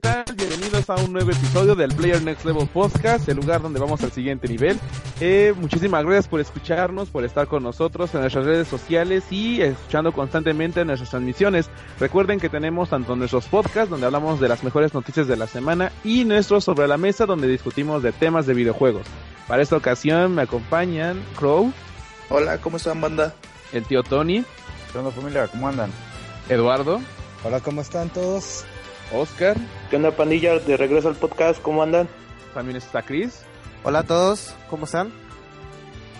Tal? Bienvenidos a un nuevo episodio del Player Next Level Podcast, el lugar donde vamos al siguiente nivel. Eh, muchísimas gracias por escucharnos, por estar con nosotros en nuestras redes sociales y escuchando constantemente nuestras transmisiones. Recuerden que tenemos tanto nuestros podcasts, donde hablamos de las mejores noticias de la semana, y nuestros sobre la mesa, donde discutimos de temas de videojuegos. Para esta ocasión me acompañan Crow, Hola, ¿cómo están, banda? el tío Tony, ¿Qué onda familia? ¿Cómo andan? Eduardo, Hola, ¿cómo están todos? Oscar, ¿Qué onda, pandilla? De regreso al podcast, ¿cómo andan? también está Chris, Hola a todos, ¿cómo están?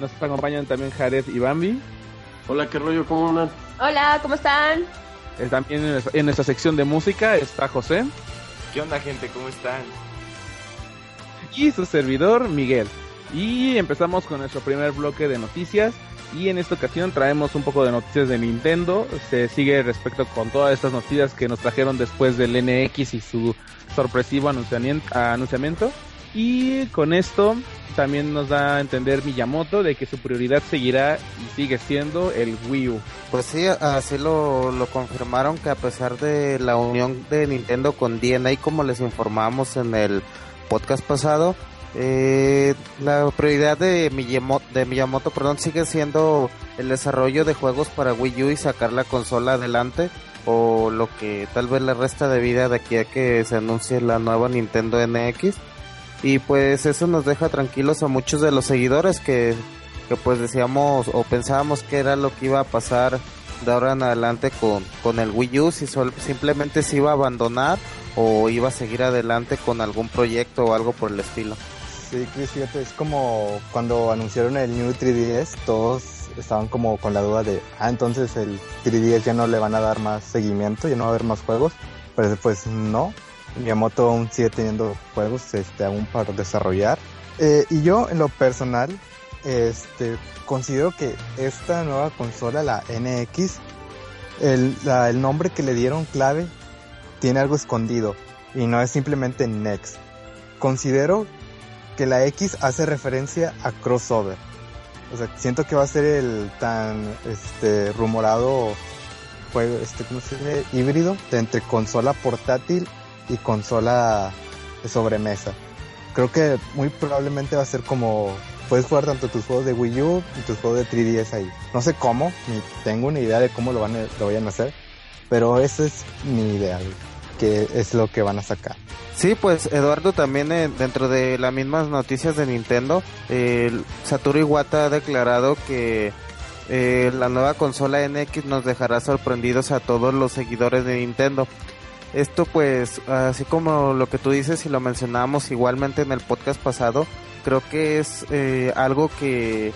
nos acompañan también Jared y Bambi. Hola, ¿qué rollo? ¿Cómo andan? Hola, ¿cómo están? Eh, También en nuestra, en nuestra sección de música está José ¿Qué onda, gente? ¿Cómo están? y su servidor Miguel. Y empezamos con nuestro primer bloque de noticias. Y en esta ocasión traemos un poco de noticias de Nintendo. Se sigue respecto con todas estas noticias que nos trajeron después del NX y su sorpresivo anunciamiento. Y con esto también nos da a entender Miyamoto de que su prioridad seguirá y sigue siendo el Wii U. Pues sí, así lo, lo confirmaron que a pesar de la unión de Nintendo con DNA, como les informamos en el podcast pasado, eh, la prioridad de Miyamoto, perdón, sigue siendo el desarrollo de juegos para Wii U y sacar la consola adelante o lo que tal vez le resta de vida de aquí a que se anuncie la nueva Nintendo NX y pues eso nos deja tranquilos a muchos de los seguidores que, que pues decíamos o pensábamos que era lo que iba a pasar de ahora en adelante con, con el Wii U, si simplemente se iba a abandonar o iba a seguir adelante con algún proyecto o algo por el estilo. Sí, Chris, fíjate, es como cuando anunciaron el New 3DS, todos estaban como con la duda de, ah, entonces el 3DS ya no le van a dar más seguimiento, ya no va a haber más juegos, pero pues no, Miyamoto aún sigue teniendo juegos este, aún para desarrollar. Eh, y yo, en lo personal, este, considero que esta nueva consola, la NX, el, la- el nombre que le dieron clave tiene algo escondido y no es simplemente Next. Considero que la X hace referencia a crossover. O sea, siento que va a ser el tan este rumorado juego, este, ¿cómo se dice? híbrido de entre consola portátil y consola de sobremesa. Creo que muy probablemente va a ser como puedes jugar tanto tus juegos de Wii U y tus juegos de 3DS ahí. No sé cómo, ni tengo una idea de cómo lo van a, lo vayan a hacer, pero esa es mi idea, güey, que es lo que van a sacar. Sí, pues Eduardo también eh, dentro de las mismas noticias de Nintendo, eh, Satoru Iwata ha declarado que eh, la nueva consola NX nos dejará sorprendidos a todos los seguidores de Nintendo. Esto pues, así como lo que tú dices y lo mencionamos igualmente en el podcast pasado, creo que es eh, algo que,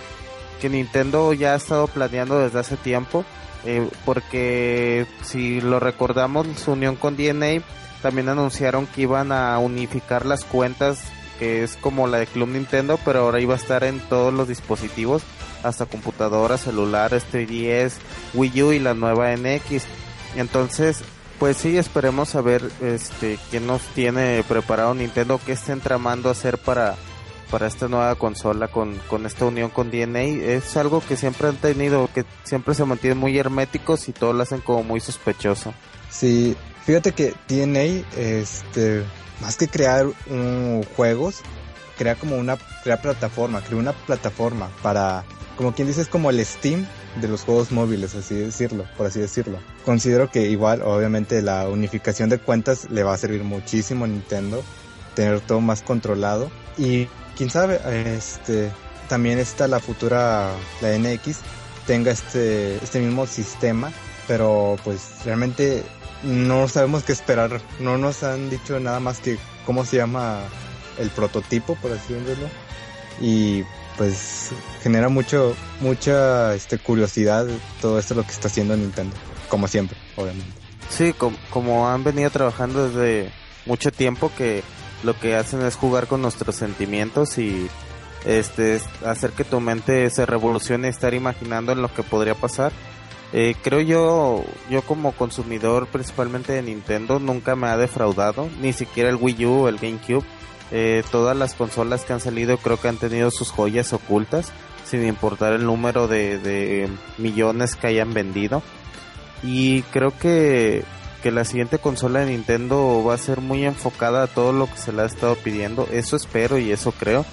que Nintendo ya ha estado planeando desde hace tiempo, eh, porque si lo recordamos, su unión con DNA también anunciaron que iban a unificar las cuentas, que es como la de Club Nintendo, pero ahora iba a estar en todos los dispositivos, hasta computadoras, celulares, 3DS, Wii U y la nueva NX. Entonces, pues sí, esperemos a ver este qué nos tiene preparado Nintendo, qué estén tramando hacer para para esta nueva consola con, con esta unión con DNA es algo que siempre han tenido, que siempre se mantienen muy herméticos y todo lo hacen como muy sospechoso. Sí, fíjate que DNA, este, más que crear um, juegos, crea como una crea plataforma, crea una plataforma para como quien dice es como el Steam de los juegos móviles, así decirlo, por así decirlo. Considero que igual, obviamente, la unificación de cuentas le va a servir muchísimo a Nintendo, tener todo más controlado y quién sabe, este también está la futura la NX tenga este este mismo sistema, pero pues realmente no sabemos qué esperar, no nos han dicho nada más que cómo se llama el prototipo, por así decirlo. Y pues genera mucho mucha este curiosidad todo esto lo que está haciendo Nintendo, como siempre, obviamente. Sí, como, han venido trabajando desde mucho tiempo que lo que hacen es jugar con nuestros sentimientos y este hacer que tu mente se revolucione estar imaginando en lo que podría pasar. Eh, creo yo, yo como consumidor principalmente de Nintendo nunca me ha defraudado, ni siquiera el Wii U el GameCube eh, todas las consolas que han salido creo que han tenido sus joyas ocultas, sin importar el número de, millones que hayan vendido. Y creo que, que la siguiente consola de Nintendo va a ser muy enfocada a todo lo que se le ha estado pidiendo. Eso espero y eso creo.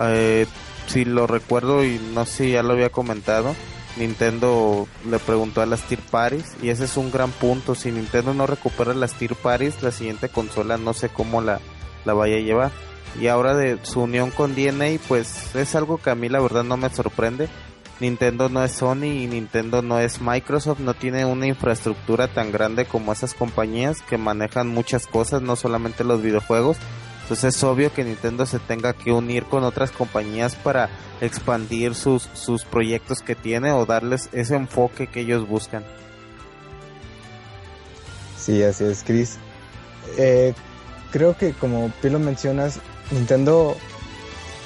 Eh, si lo recuerdo y no sé si ya lo había comentado, Nintendo le preguntó a las Tier Paris y ese es un gran punto. Si Nintendo no recupera las Tier Paris, la siguiente consola no sé cómo la, la vaya a llevar. Y ahora de su unión con DNA, pues es algo que a mí la verdad no me sorprende. Nintendo no es Sony y Nintendo no es Microsoft, no tiene una infraestructura tan grande como esas compañías que manejan muchas cosas, no solamente los videojuegos. Entonces es obvio que Nintendo se tenga que unir con otras compañías para expandir sus, sus proyectos que tiene o darles ese enfoque que ellos buscan. Sí, así es, Chris. Eh, creo que como tú lo mencionas, Nintendo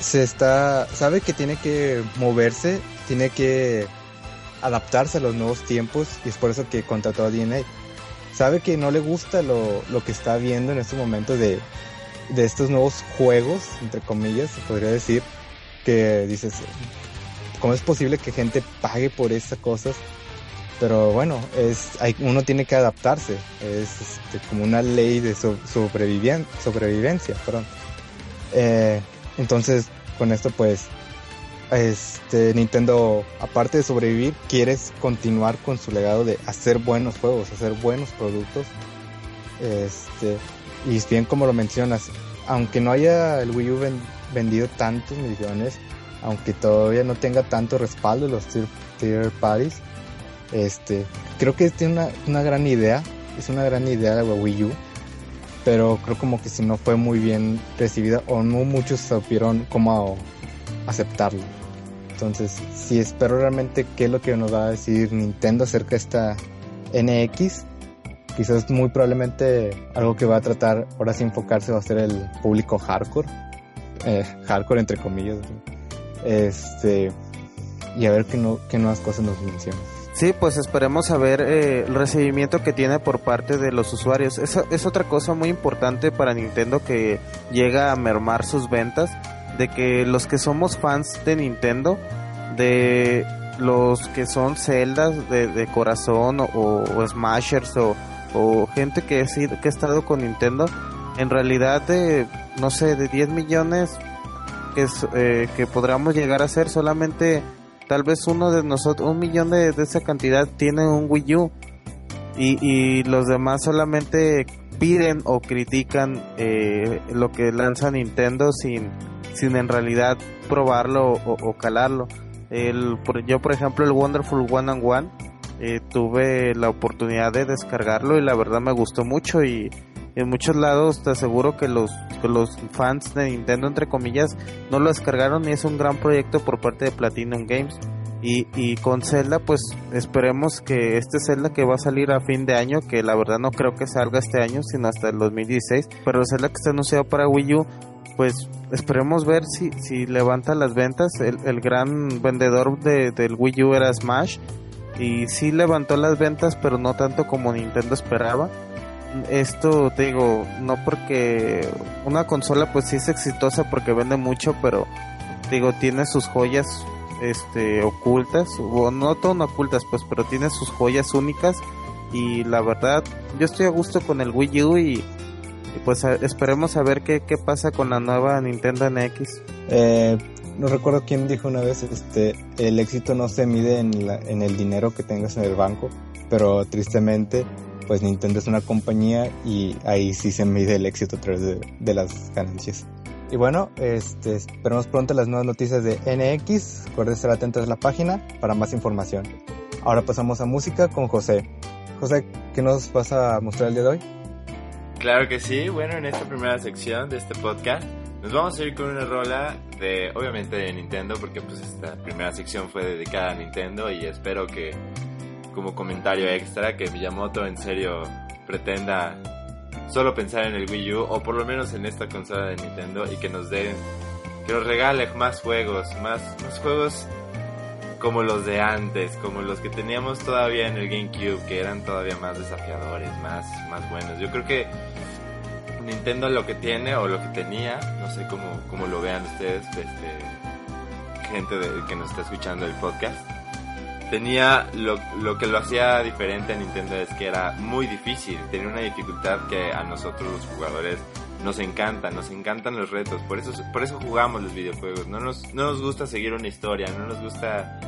se está, sabe que tiene que moverse, tiene que adaptarse a los nuevos tiempos y es por eso que contrató a DNA. Sabe que no le gusta lo, lo que está viendo en este momento de, de estos nuevos juegos, entre comillas, se podría decir, que dices, ¿cómo es posible que gente pague por esas cosas? pero bueno, es, hay, uno tiene que adaptarse, es este, como una ley de sobrevivencia, perdón. Eh, entonces, con esto pues, este, Nintendo, aparte de sobrevivir, quiere continuar con su legado de hacer buenos juegos, hacer buenos productos. Este, y bien como lo mencionas, aunque no haya el Wii U vendido tantos millones, aunque todavía no tenga tanto respaldo los tier parties, este, creo que tiene una, una gran idea, es una gran idea de Wii U, pero creo como que si no fue muy bien recibida o no muchos supieron cómo aceptarlo. Entonces, si espero realmente qué es lo que nos va a decir Nintendo acerca de esta NX, quizás muy probablemente algo que va a tratar ahora sí enfocarse va a ser el público hardcore, eh, hardcore entre comillas, este, y a ver qué, no, qué nuevas cosas nos mencionan. Sí, pues esperemos a ver eh, el recibimiento que tiene por parte de los usuarios. Es, es otra cosa muy importante para Nintendo que llega a mermar sus ventas, de que los que somos fans de Nintendo, de los que son celdas de, corazón o, smashers o, gente que, ha estado con Nintendo, en realidad de, no sé, de 10 millones que, eh, podríamos llegar a ser solamente tal vez uno de nosotros, un millón de, esa cantidad tiene un Wii U y, los demás solamente piden o critican eh, lo que lanza Nintendo sin, sin en realidad probarlo o, calarlo. El, yo, por ejemplo, el Wonderful One and One, eh, tuve la oportunidad de descargarlo y la verdad me gustó mucho y en muchos lados te aseguro que los, los fans de Nintendo, entre comillas, no lo descargaron y es un gran proyecto por parte de Platinum Games. Y, y con Zelda, pues esperemos que este Zelda que va a salir a fin de año, que la verdad no creo que salga este año, sino hasta el 2016, pero el Zelda que está anunciado para Wii U, pues esperemos ver si, si levanta las ventas. El, el gran vendedor de, del Wii U era Smash y sí levantó las ventas, pero no tanto como Nintendo esperaba esto te digo, no porque una consola pues sí es exitosa porque vende mucho, pero digo, tiene sus joyas este ocultas, o no tan ocultas pues, pero tiene sus joyas únicas y la verdad yo estoy a gusto con el Wii U y pues esperemos a ver qué, qué pasa con la nueva Nintendo NX. Eh, no recuerdo quién dijo una vez, este, el éxito no se mide en, la, en el dinero que tengas en el banco, pero tristemente, pues Nintendo es una compañía y ahí sí se mide el éxito a través de, de las ganancias. Y bueno, este, esperemos pronto las nuevas noticias de NX. Recuerden estar atentos a la página para más información. Ahora pasamos a música con José. José, ¿qué nos vas a mostrar el día de hoy? Claro que sí. Bueno, en esta primera sección de este podcast nos vamos a ir con una rola de, obviamente, de Nintendo, porque pues esta primera sección fue dedicada a Nintendo y espero que, como comentario extra, que Miyamoto en serio pretenda solo pensar en el Wii U o por lo menos en esta consola de Nintendo y que nos dé, que nos regale más juegos, más, más juegos como los de antes, como los que teníamos todavía en el GameCube, que eran todavía más desafiadores, más, más buenos. Yo creo que Nintendo lo que tiene o lo que tenía, no sé cómo, cómo lo vean ustedes, este, gente de, que nos está escuchando el podcast tenía lo, lo, que lo hacía diferente a Nintendo es que era muy difícil, tenía una dificultad que a nosotros los jugadores nos encanta, nos encantan los retos, por eso, por eso jugamos los videojuegos, no nos, no nos gusta seguir una historia, no nos gusta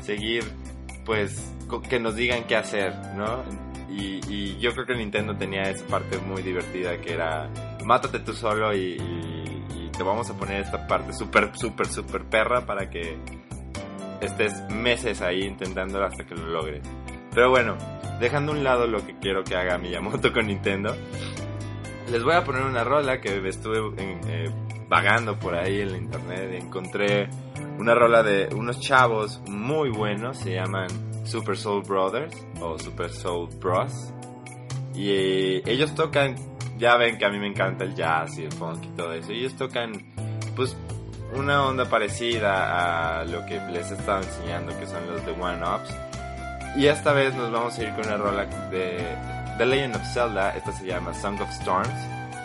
seguir pues que nos digan qué hacer, ¿no? Y, yo creo que Nintendo tenía esa parte muy divertida que era mátate tú solo y, y, y te vamos a poner esta parte súper, súper, súper perra para que estés meses ahí intentándolo hasta que lo logres. Pero bueno, dejando a un lado lo que quiero que haga Miyamoto con Nintendo, les voy a poner una rola que estuve eh, vagando por ahí en la internet y encontré una rola de unos chavos muy buenos, se llaman Super Soul Brothers o Super Soul Bros. Y ellos tocan, ya ven que a mí me encanta el jazz y el funk y todo eso, ellos tocan pues una onda parecida a lo que les he estado enseñando, que son los de One Ups. Y esta vez nos vamos a ir con una rola de The Legend of Zelda, esta se llama Song of Storms,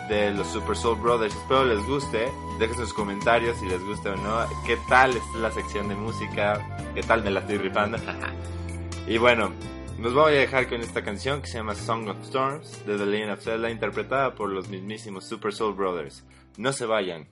de los Super Soul Brothers. Espero les guste, dejen sus comentarios si les gusta o no, qué tal es la sección de música, qué tal me la estoy ripando. y bueno, nos voy a dejar con esta canción que se llama Song of Storms de The Legend of Zelda, interpretada por los mismísimos Super Soul Brothers. No se vayan.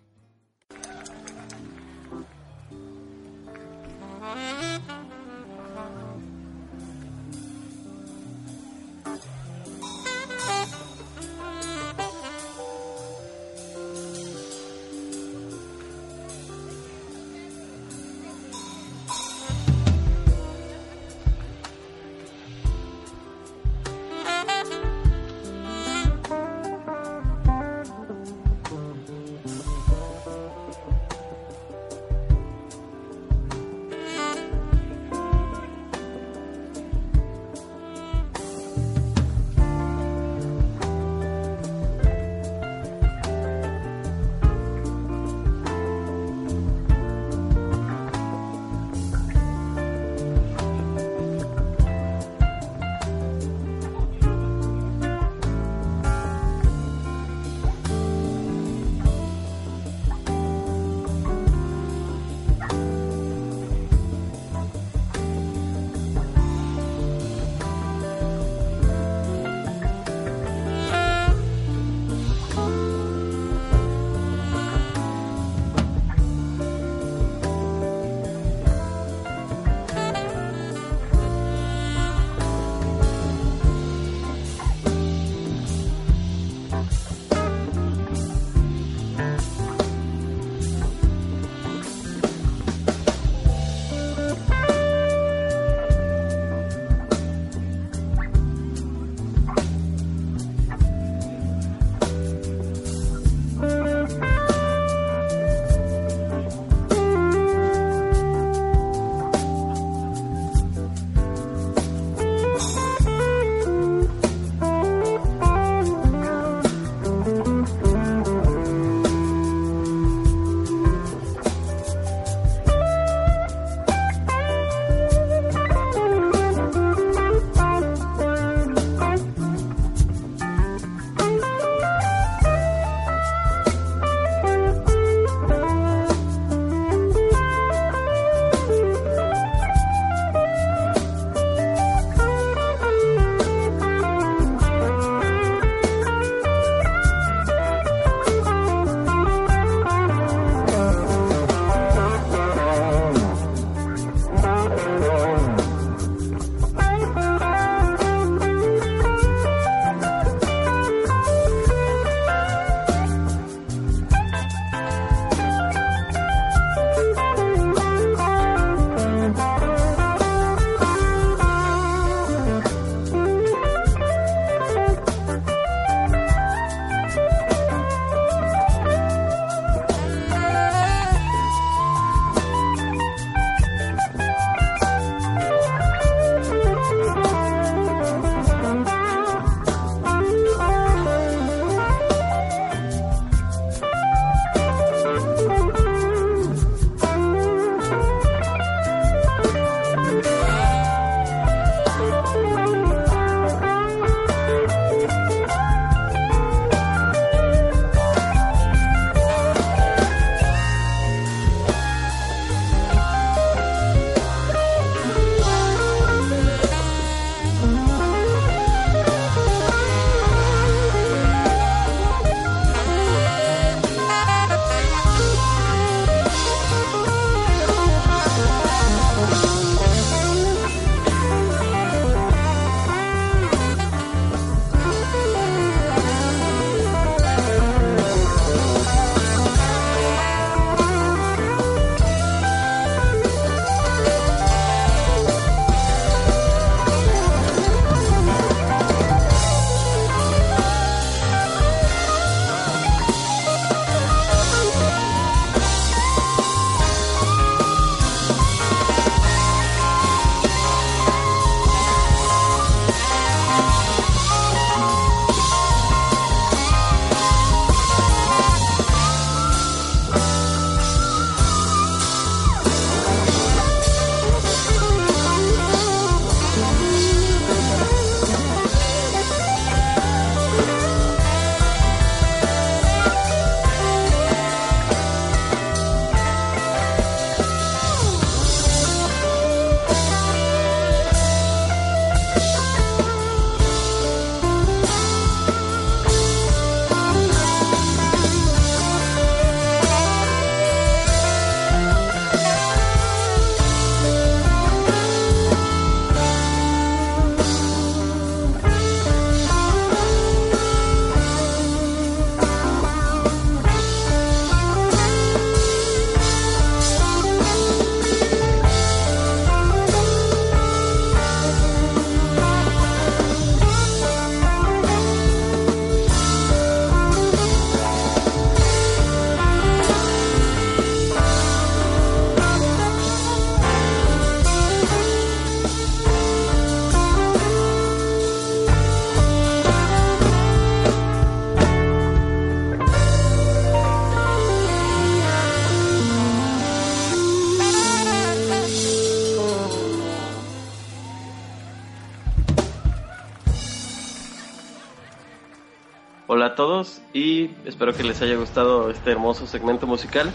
Todos y espero que les haya gustado este hermoso segmento musical.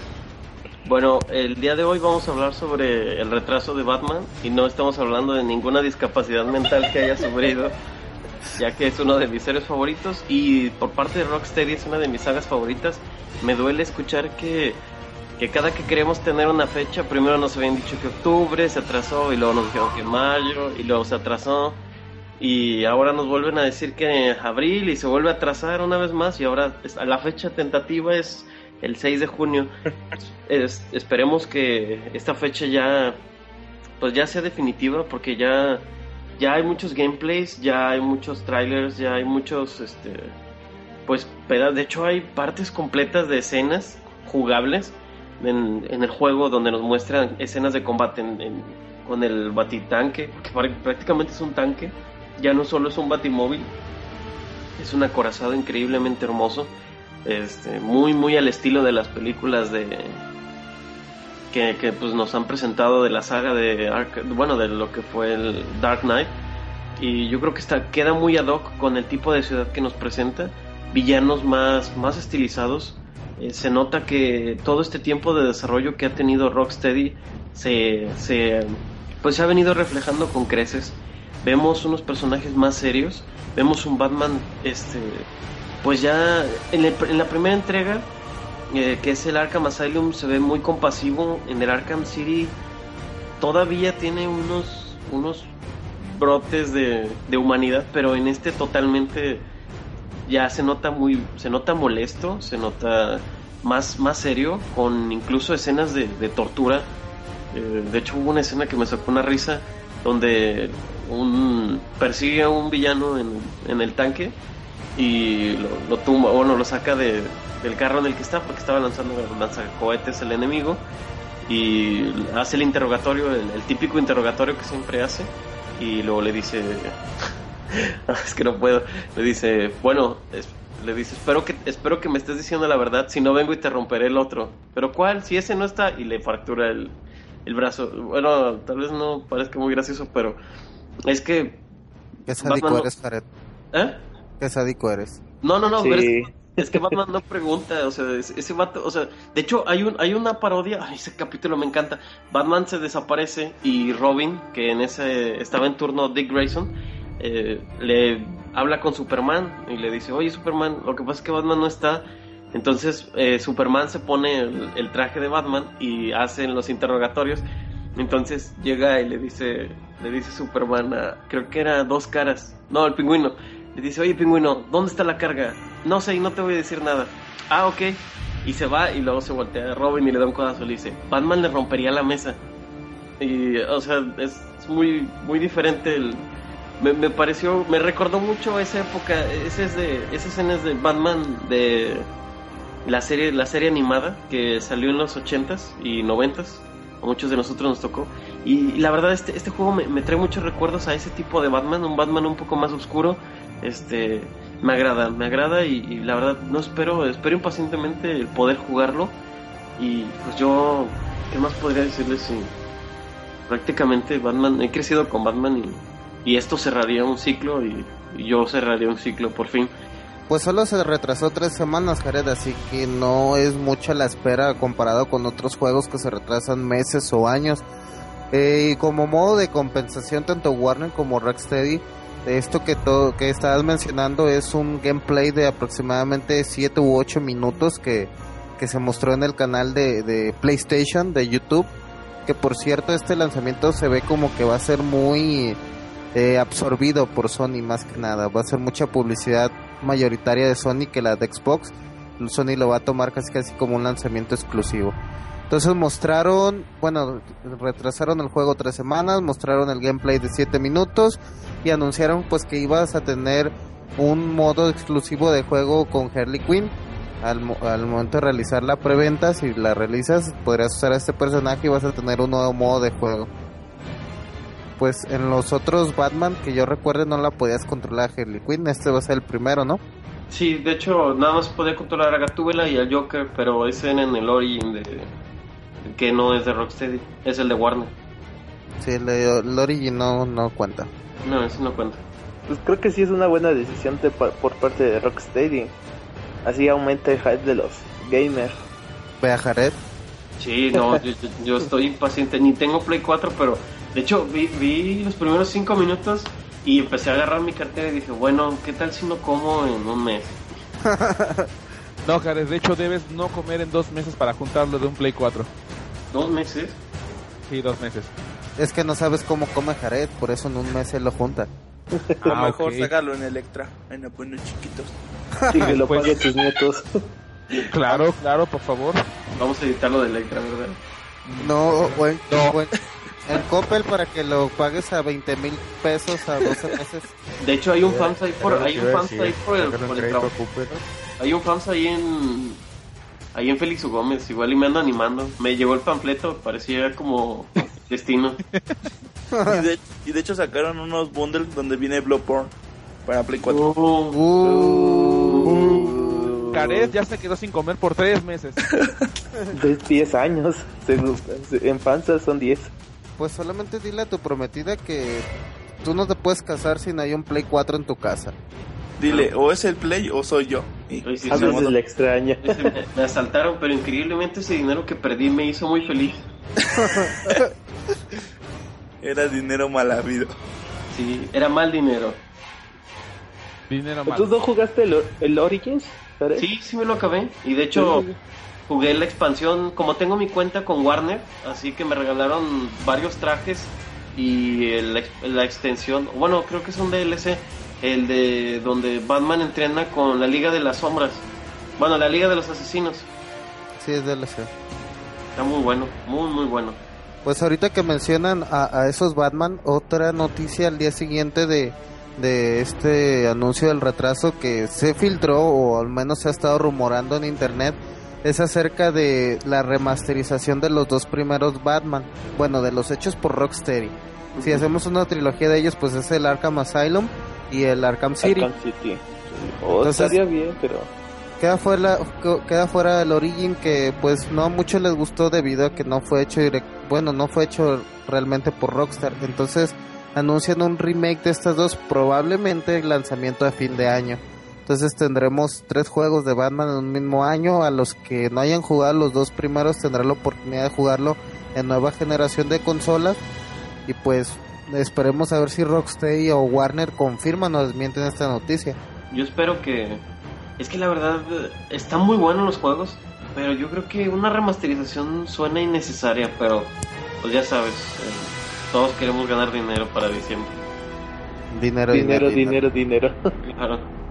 Bueno, el día de hoy vamos a hablar sobre el retraso de Batman y no estamos hablando de ninguna discapacidad mental que haya sufrido, ya que es uno de mis series favoritos y por parte de Rocksteady es una de mis sagas favoritas. Me duele escuchar que, que cada que queremos tener una fecha, primero nos habían dicho que octubre se atrasó y luego nos dijeron que mayo y luego se atrasó y ahora nos vuelven a decir que abril y se vuelve a atrasar una vez más y ahora la fecha tentativa es el 6 de junio. esperemos que esta fecha ya pues ya sea definitiva porque ya ya hay muchos gameplays, ya hay muchos trailers, ya hay muchos este pues de hecho hay partes completas de escenas jugables en, el juego donde nos muestran escenas de combate con el batitanque, que prácticamente es un tanque, ya no solo es un batimóvil, es un acorazado increíblemente hermoso este, muy muy al estilo de las películas de que, que pues nos han presentado de la saga de bueno de lo que fue el Dark Knight. Y yo creo que está queda muy ad hoc con el tipo de ciudad que nos presenta. Villanos más más estilizados. Eh, se nota que todo este tiempo de desarrollo que ha tenido Rocksteady se, se pues se ha venido reflejando con creces vemos unos personajes más serios vemos un Batman este pues ya en, la primera entrega, eh, que es el Arkham Asylum, se ve muy compasivo. En el Arkham City todavía tiene unos, unos brotes de, humanidad, pero en este totalmente ya se nota muy, se nota molesto, se nota más, más serio, con incluso escenas de, tortura. Eh, de hecho hubo una escena que me sacó una risa donde un persigue a un villano en, en el tanque y lo, lo tumba, bueno, lo saca de, del carro en el que está porque estaba lanzando lanzacohetes el enemigo y hace el interrogatorio, el, típico interrogatorio que siempre hace y luego le dice, es que no puedo, le dice, bueno, le dice, espero que, espero que me estés diciendo la verdad, si no vengo y te romperé el otro, pero ¿cuál? Si ese no está y le fractura el, el brazo, bueno, tal vez no parezca muy gracioso, pero es que... ¿Qué eres, ¿Eh? Qué sádico eres. No, no, no, es, que Batman no pregunta, o sea, ese vato, o sea, de hecho hay un hay una parodia, ay, ese capítulo me encanta. Batman se desaparece y Robin, que en ese estaba en turno Dick Grayson, eh, le habla con Superman y le dice, oye Superman, lo que pasa es que Batman no está. Entonces eh, Superman se pone el, traje de Batman y hacen los interrogatorios. Entonces llega y le dice, le dice Superman, a, creo que era dos caras, no, el pingüino, le dice, oye pingüino, ¿dónde está la carga? No sé, y no te voy a decir nada. Ah, ok. Y se va y luego se voltea a Robin y le da un codazo y le dice, Batman le rompería la mesa. Y, o sea, es muy, muy diferente el... Me, me pareció, me recordó mucho esa época, ese es de, esa escena es de Batman de la serie, la serie animada que salió en los 80s y 90s, a muchos de nosotros nos tocó. Y, la verdad, este, este juego me, me, trae muchos recuerdos a ese tipo de Batman, un Batman un poco más oscuro, este me agrada, me agrada y, la verdad no espero, espero impacientemente el poder jugarlo y pues yo, ¿qué más podría decirles si prácticamente Batman, he crecido con Batman y, y esto cerraría un ciclo y, yo cerraría un ciclo por fin. Pues solo se retrasó tres semanas, Jared, así que no es mucha la espera comparado con otros juegos que se retrasan meses o años. Eh, y como modo de compensación, tanto Warner como Rocksteady esto que todo que estabas mencionando es un gameplay de aproximadamente 7 u 8 minutos que, se mostró en el canal de, PlayStation de YouTube que por cierto este lanzamiento se ve como que va a ser muy eh, absorbido por Sony más que nada va a ser mucha publicidad mayoritaria de Sony que la de Xbox Sony lo va a tomar casi casi como un lanzamiento exclusivo entonces mostraron, bueno, retrasaron el juego tres semanas, mostraron el gameplay de siete minutos y anunciaron pues que ibas a tener un modo exclusivo de juego con Harley Quinn. Al, al momento de realizar la preventa, si la realizas, podrías usar a este personaje y vas a tener un nuevo modo de juego. Pues en los otros Batman que yo recuerde no la podías controlar a Harley Quinn, este va a ser el primero, ¿no? Sí, de hecho nada más podía controlar a Gatúbela y al Joker, pero ese en el origin de, que no es de Rocksteady, es el de Warner. Sí, el de el no, no cuenta. No, eso no cuenta. Pues creo que sí es una buena decisión por parte de Rocksteady. así aumenta el hype de los gamers. Ve a Jared. Sí, no, yo, yo- yo estoy impaciente. Ni tengo Play 4, pero de hecho vi, vi los primeros 5 minutos y empecé a agarrar mi cartera y dije, bueno, ¿qué tal si no como en un mes? No, Jared, de hecho debes no comer en dos meses para juntarlo de un Play 4. ¿Dos meses? Sí, dos meses. Es que no sabes cómo come Jared, por eso en un mes se lo junta. A lo Ah, mejor ok. sácalo en Electra, en apuestos chiquitos. Y que lo Pues- paguen tus nietos. Claro, claro, por favor. Vamos a editarlo de Electra, ¿verdad? No, o en, o en- en Coppel para que lo pagues a 20 mil pesos a 12 meses. De hecho hay un fans ahí por, hay un iba a fans decir, ahí por el, por el trabajo. Hay un fans ahí en ahí en Félix. Gómez, igual y me ando animando. Me llegó el panfleto, parecía como destino. Y de, y de hecho sacaron unos bundles donde viene Bloodborne para Play 4. Uh, Jared ya se quedó sin comer por tres meses. De 10 años. En panza son 10. Pues solamente dile a tu prometida que tú no te puedes casar si no hay un Play 4 en tu casa. Dile, o es el Play o soy yo. Y, sí, A veces la extraña. Me, me asaltaron, pero increíblemente ese dinero que perdí me hizo muy feliz. era dinero mal habido. Sí, era mal dinero. Dinero ¿Tú no jugaste el, el Origins? Sí, sí me lo acabé. Y de hecho, jugué la expansión. Como tengo mi cuenta con Warner, así que me regalaron varios trajes y el la extensión. Bueno, creo que es un DLC. El de donde Batman entrena con la Liga de las Sombras. Bueno, la Liga de los Asesinos. Sí, es DLC. Está muy bueno, muy, muy bueno. Pues ahorita que mencionan a, a esos Batman, otra noticia al día siguiente de, de este anuncio del retraso que se filtró o al menos se ha estado rumorando en internet es acerca de la remasterización de los dos primeros Batman, bueno, de los hechos por Rocksteady. Si hacemos una trilogía de ellos, pues es el Arkham Asylum y el Arkham City. Arkham City. Oh, Entonces- estaría bien, pero... Queda fuera, queda fuera el Origin que pues no a muchos les gustó debido a que no fue hecho direct, bueno, no fue hecho realmente por Rockstar. Entonces anuncian un remake de estas dos, probablemente el lanzamiento a fin de año. Entonces tendremos tres juegos de Batman en un mismo año. A los que no hayan jugado los dos primeros tendrán la oportunidad de jugarlo en nueva generación de consolas. Y pues esperemos a ver si Rocksteady o Warner confirman o desmienten esta noticia. Yo espero que... Es que la verdad, están muy buenos los juegos, pero yo creo que una remasterización suena innecesaria, pero pues ya sabes, eh, todos queremos ganar dinero para diciembre. Dinero, Dinero, dinero, dinero. Claro.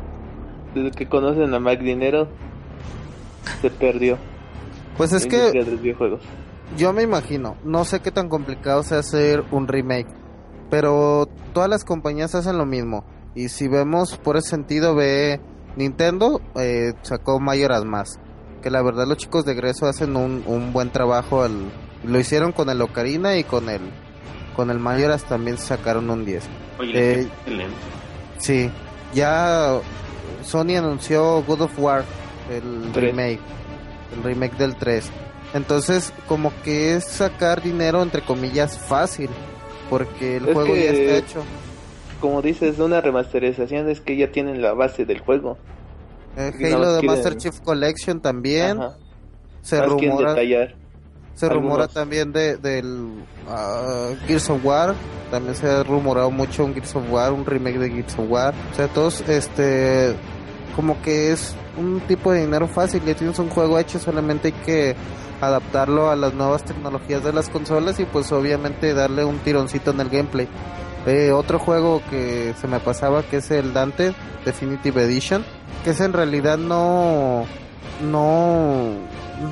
Desde que conocen a Mac Dinero, se perdió. Pues es que industria de los videojuegos. Yo me imagino, no sé qué tan complicado sea hacer un remake, pero todas las compañías hacen lo mismo. Y si vemos por ese sentido, ve Nintendo eh, sacó Mayoras más. Que la verdad los chicos de Greso hacen un, un buen trabajo. al- lo hicieron con el Ocarina y con el con el Mayoras también sacaron un 10. Oye, Eh, excelente. Sí, ya Sony anunció God of War, el remake, el remake del 3. Entonces, como que es sacar dinero entre comillas fácil, porque el Es juego ya está hecho. Como dices, una remasterización es que ya tienen la base del juego. Eh, Halo de quieren- Master Chief Collection también Ajá. se rumora, detallar. Se rumora también de del ah, Gears of War, también se ha rumorado mucho un Gears of War, un remake de Gears of War. O sea, todos este como que es un tipo de dinero fácil, ya tienes un juego hecho, solamente hay que adaptarlo a las nuevas tecnologías de las consolas y pues obviamente darle un tironcito en el gameplay. Eh, otro juego que se me pasaba que es el Dante Definitive Edition, que es en realidad no no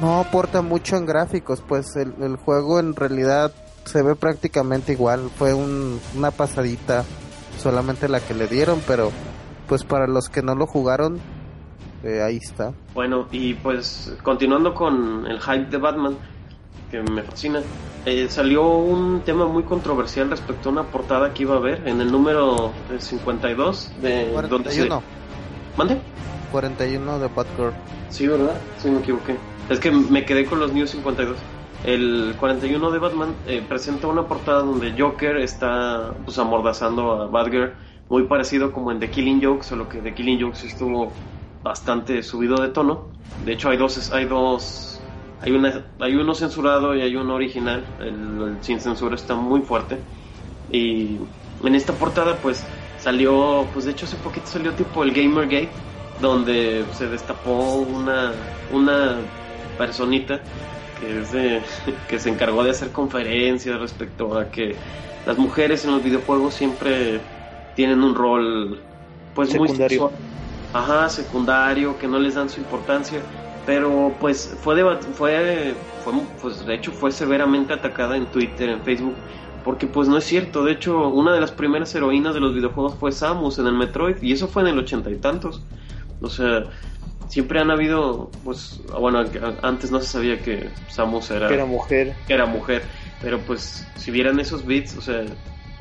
no aporta mucho en gráficos, pues el, el juego en realidad se ve prácticamente igual, fue un- una pasadita solamente la que le dieron, pero pues para los que no lo jugaron, eh, ahí está. Bueno, y pues continuando con el hype de Batman, que me fascina, eh, salió un tema muy controversial respecto a una portada que iba a haber en el número eh, 52 de donde se... 41, ¿Mande? 41 de Batgirl. Sí, ¿verdad? Sí, me equivoqué. Es que me quedé con los New 52. El 41 de Batman eh, presenta una portada donde Joker está pues amordazando a Batgirl, muy parecido como en The Killing Joke, solo que The Killing Joke estuvo bastante subido de tono. De hecho hay dos, hay dos, hay una, hay uno censurado y hay uno original. El, el sin censura está muy fuerte. Y en esta portada pues salió, pues de hecho hace poquito salió tipo el Gamergate, donde se destapó una, una personita que, es de- que se encargó de hacer conferencias respecto a que las mujeres en los videojuegos siempre tienen un rol pues Secundario. muy sexual. Ajá, secundario, que no les dan su importancia, pero pues fue deba- fue, fue pues de hecho fue severamente atacada en Twitter, en Facebook, porque pues no es cierto, de hecho una de las primeras heroínas de los videojuegos fue Samus en el Metroid y eso fue en el ochenta y tantos. O sea, siempre han habido, pues, bueno, a- antes no se sabía que Samus era, Que era mujer. que era mujer, pero pues si vieran esos beats, o sea,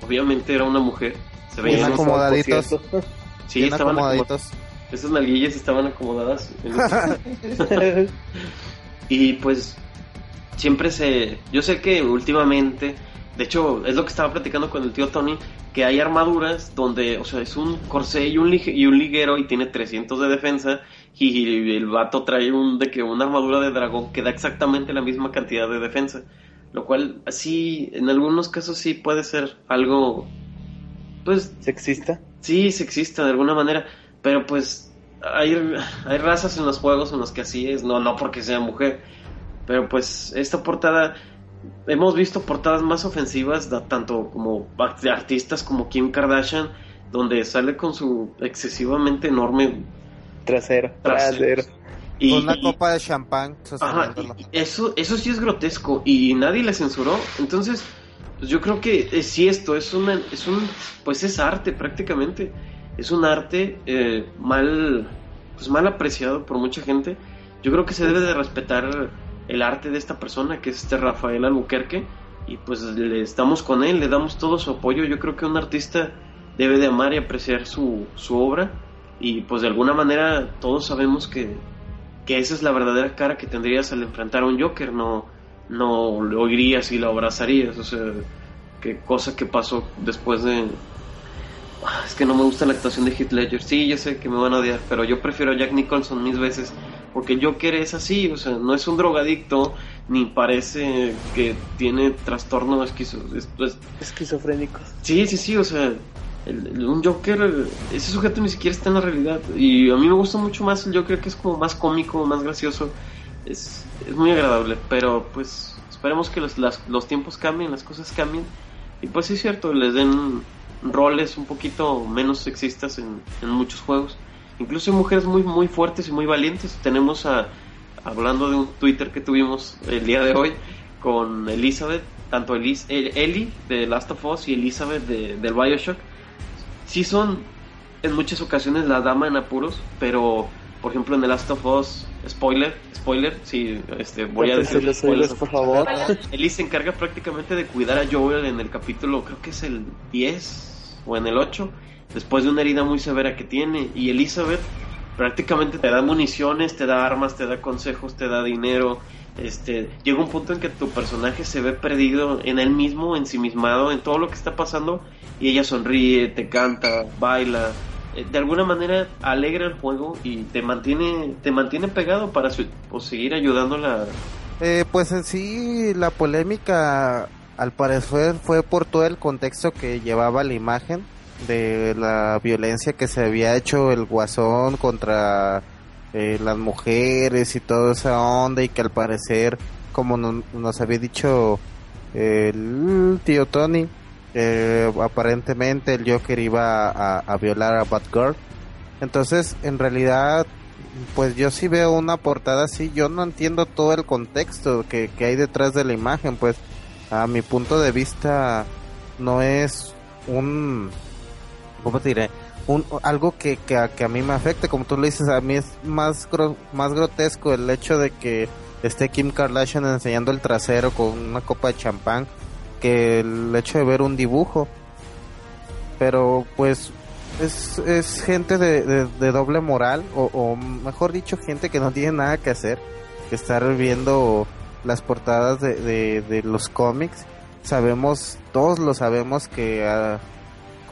obviamente era una mujer. Se Bien veían acomodaditos. por cierto. Sí, bien estaban acomodaditos. acomodadas. Esas nalguillas estaban acomodadas. en- y pues siempre se... Yo sé que últimamente, de hecho es lo que estaba platicando con el tío Tony, que hay armaduras donde, o sea, es un corsé y un, lige- y un liguero y tiene 300 de defensa y el vato trae un de que una armadura de dragón que da exactamente la misma cantidad de defensa. Lo cual, sí, en algunos casos sí puede ser algo, pues, Sexista. Sí, sexista de alguna manera, pero pues hay, hay razas en los juegos en los que así es, no, no porque sea mujer, pero pues esta portada, hemos visto portadas más ofensivas, da- tanto como de artistas como Kim Kardashian, donde sale con su excesivamente enorme Trasero. Trasero. Trasero. y, Con una copa de champán Ajá, eso, eso sí es grotesco y nadie le censuró. Entonces, pues yo creo que eh, sí esto es una, es un, pues es arte prácticamente. Es un arte eh, mal, pues mal apreciado por mucha gente. Yo creo que se debe de respetar el arte de esta persona que es este Rafael Albuquerque y pues le estamos con él, le damos todo su apoyo. Yo creo que un artista debe de amar y apreciar su, su obra y pues de alguna manera todos sabemos que que esa es la verdadera cara que tendrías al enfrentar a un Joker, no, no lo oirías y lo abrazarías, o sea, qué cosa que pasó después de... Es que no me gusta la actuación de Heath Ledger, sí, yo sé que me van a odiar, pero yo prefiero a Jack Nicholson mil veces, porque el Joker es así, o sea, no es un drogadicto, ni parece que tiene trastorno esquizo... es- es- Esquizofrénicos. Sí, sí, sí, o sea, el- el- un Joker, ese sujeto ni siquiera está en la realidad. Y a mí me gusta mucho más el Joker que es como más cómico, más gracioso. Es, es muy agradable, pero pues esperemos que los, las- los tiempos cambien, las cosas cambien. Y pues sí es cierto, les den roles un poquito menos sexistas en, en muchos juegos. Incluso hay mujeres muy, muy fuertes y muy valientes. Tenemos a, hablando de un Twitter que tuvimos el día de hoy con Elizabeth, tanto Elis, El- Ellie de Last of Us y Elizabeth de, del Bioshock. Sí son en muchas ocasiones la dama en apuros, pero por ejemplo en The Last of Us, spoiler, spoiler, sí, este, voy a decir spoilers. por favor. Ellie se encarga prácticamente de cuidar a Joel en el capítulo, creo que es el 10 o en el 8, después de una herida muy severa que tiene. Y Elizabeth prácticamente te da municiones, te da armas, te da consejos, te da dinero. Este, llega un punto en que tu personaje se ve perdido en él mismo, ensimismado en todo lo que está pasando y ella sonríe, te canta, baila, eh, de alguna manera alegra el juego y te mantiene te mantiene pegado para pues, seguir ayudándola Eh, pues en sí, la polémica al parecer fue por todo el contexto que llevaba la imagen de la violencia que se había hecho el guasón contra eh, las mujeres y toda esa onda y que al parecer, como no- nos había dicho el tío Tony, eh, aparentemente el Joker iba a, violar a Batgirl. Entonces, en realidad, pues yo sí veo una portada así, yo no entiendo todo el contexto que, que hay detrás de la imagen, pues a mi punto de vista no es un, ¿cómo te diré? Un, algo que, que, a, que a mí me afecte, como tú lo dices, a mí es más, más grotesco el hecho de que esté Kim Kardashian enseñando el trasero con una copa de champán que el hecho de ver un dibujo. Pero pues es, es gente de, de- doble moral, o, mejor dicho, gente que no tiene nada que hacer, que estar viendo las portadas de, de, los cómics. Sabemos, todos lo sabemos que ah,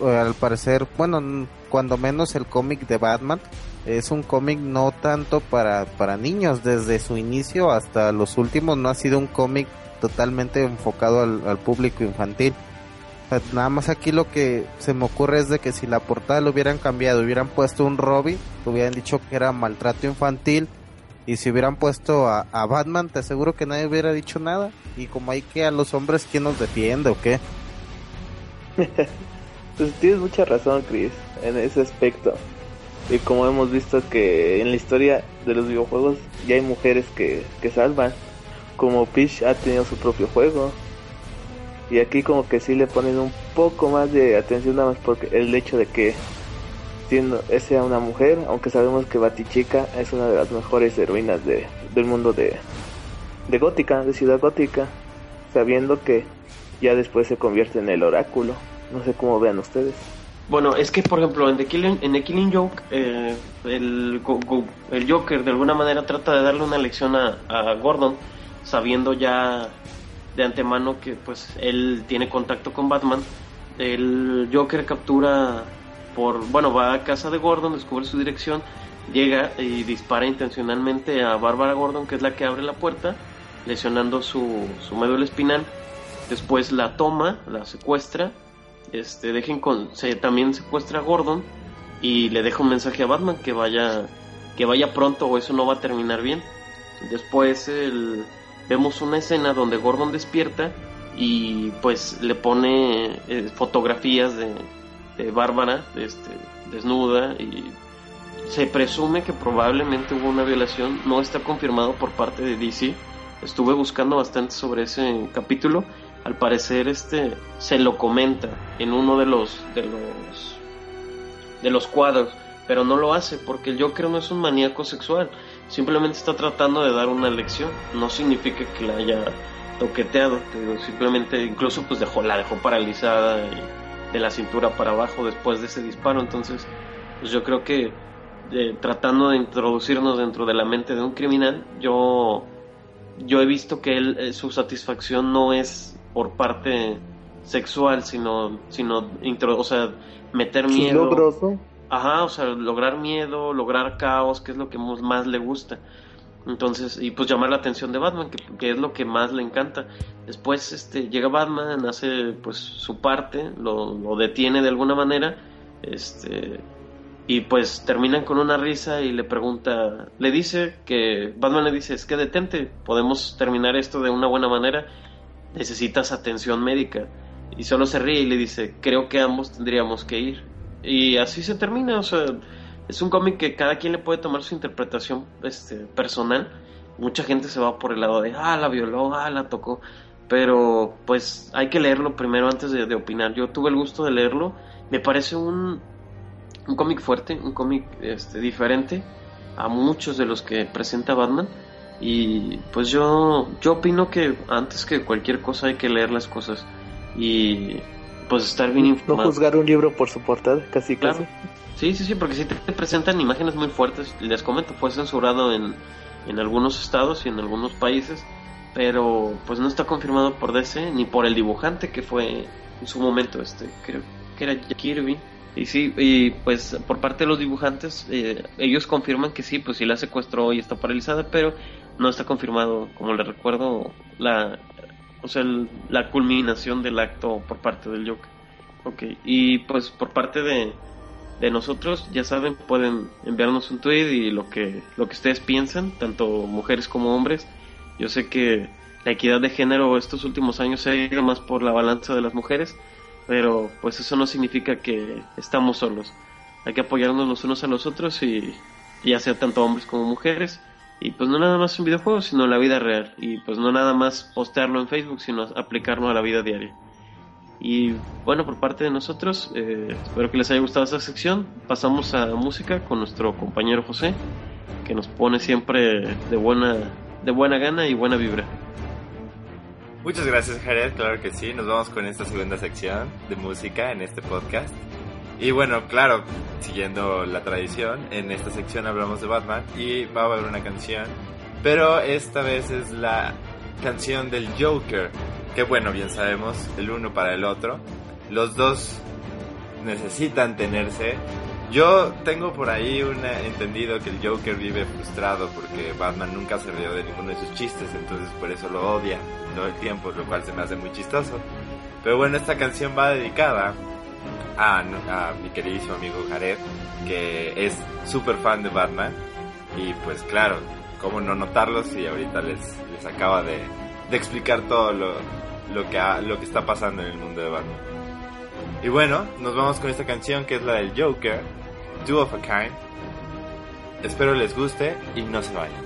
al parecer, bueno, cuando menos el cómic de Batman es un cómic no tanto para, para niños, desde su inicio hasta los últimos no ha sido un cómic totalmente enfocado al, público infantil. nada más aquí lo que se me ocurre es de que si la portada lo hubieran cambiado, hubieran puesto un Robin, hubieran dicho que era maltrato infantil, y si hubieran puesto a, a Batman, te aseguro que nadie hubiera dicho nada. Y como hay que a los hombres, ¿quién nos defiende o qué? pues tienes mucha razón, Chris, en ese aspecto. Y como hemos visto que en la historia de los videojuegos ya hay mujeres que, que salvan. Como Peach ha tenido su propio juego. Y aquí como que sí le ponen un poco más de atención nada más porque el hecho de que siendo sea una mujer, aunque sabemos que Batichica es una de las mejores heroínas de, del mundo de, de Gótica, de Ciudad Gótica, sabiendo que ya después se convierte en el oráculo. No sé cómo vean ustedes. Bueno, es que por ejemplo en The Killing, en The Killing Joke, eh, el, el Joker de alguna manera trata de darle una lección a, a, Gordon, sabiendo ya de antemano que pues él tiene contacto con Batman. El Joker captura por, bueno, va a casa de Gordon, descubre su dirección, llega y dispara intencionalmente a Bárbara Gordon, que es la que abre la puerta, lesionando su, su médula espinal. Después la toma, la secuestra este, dejen con, se, también secuestra a Gordon y le deja un mensaje a Batman que vaya, que vaya pronto o eso no va a terminar bien. Después vemos una escena donde Gordon despierta y pues le pone eh, fotografías de, de Bárbara este, desnuda y se presume que probablemente hubo una violación, no está confirmado por parte de DC. Estuve buscando bastante sobre ese capítulo al parecer este se lo comenta en uno de los de los de los cuadros, pero no lo hace porque el Joker no es un maníaco sexual, simplemente está tratando de dar una lección, no significa que la haya toqueteado, simplemente incluso pues dejó la dejó paralizada de la cintura para abajo después de ese disparo, entonces pues yo creo que eh, tratando de introducirnos dentro de la mente de un criminal, yo yo he visto que él, eh, su satisfacción no es por parte sexual, sino, sino o sea, meter miedo. Logroso. Ajá, o sea, lograr miedo, lograr caos, que es lo que más le gusta. Entonces, y pues llamar la atención de Batman, que, es lo que más le encanta. Después este, llega Batman, hace pues su parte, lo, lo, detiene de alguna manera, este, y pues terminan con una risa y le pregunta, le dice que, Batman le dice, es que detente, podemos terminar esto de una buena manera necesitas atención médica. Y solo se ríe y le dice, creo que ambos tendríamos que ir. Y así se termina, o sea, es un cómic que cada quien le puede tomar su interpretación este, personal. Mucha gente se va por el lado de, ah, la violó, ah, la tocó. Pero pues hay que leerlo primero antes de, opinar. Yo tuve el gusto de leerlo. Me parece un, un cómic fuerte, un cómic este, diferente a muchos de los que presenta Batman y pues yo, yo opino que antes que cualquier cosa hay que leer las cosas y pues estar bien informado. No juzgar un libro por su portada, casi claro. Sí, sí, sí, porque si te, presentan imágenes muy fuertes, les comento, fue censurado en, en algunos estados y en algunos países, pero pues no está confirmado por DC ni por el dibujante que fue en su momento, este, creo que era Kirby. Y sí, y pues por parte de los dibujantes, eh, ellos confirman que sí, pues sí la secuestró y está paralizada, pero no está confirmado, como le recuerdo, la, o sea, la culminación del acto por parte del Joker. Ok, y pues por parte de, de nosotros, ya saben, pueden enviarnos un tweet y lo que, lo que ustedes piensan, tanto mujeres como hombres. Yo sé que la equidad de género estos últimos años se ha ido más por la balanza de las mujeres, pero pues eso no significa que estamos solos. Hay que apoyarnos los unos a los otros y ya sea tanto hombres como mujeres y pues no nada más en videojuegos, sino la vida real. Y pues no nada más postearlo en Facebook, sino aplicarlo a la vida diaria. Y bueno, por parte de nosotros, eh, espero que les haya gustado esta sección. Pasamos a música con nuestro compañero José, que nos pone siempre de buena, de buena gana y buena vibra. Muchas gracias, Jared. Claro que sí. Nos vamos con esta segunda sección de música en este podcast. Y bueno, claro, siguiendo la tradición, en esta sección hablamos de Batman y va a haber una canción, pero esta vez es la canción del Joker, que bueno, bien sabemos, el uno para el otro. Los dos necesitan tenerse Yo tengo por ahí un entendido que el Joker vive frustrado porque Batman nunca se rió de ninguno de sus chistes, entonces por eso lo odia todo el tiempo, lo cual se me hace muy chistoso. Pero bueno, esta canción va dedicada a, mi queridísimo amigo Jared, que es súper fan de Batman. Y pues claro, cómo no notarlo si ahorita les, les acaba de, de explicar todo lo, lo, que ha- lo que está pasando en el mundo de Batman. Y bueno, nos vamos con esta canción que es la del Joker, Two of a Kind. Espero les guste y no se vayan.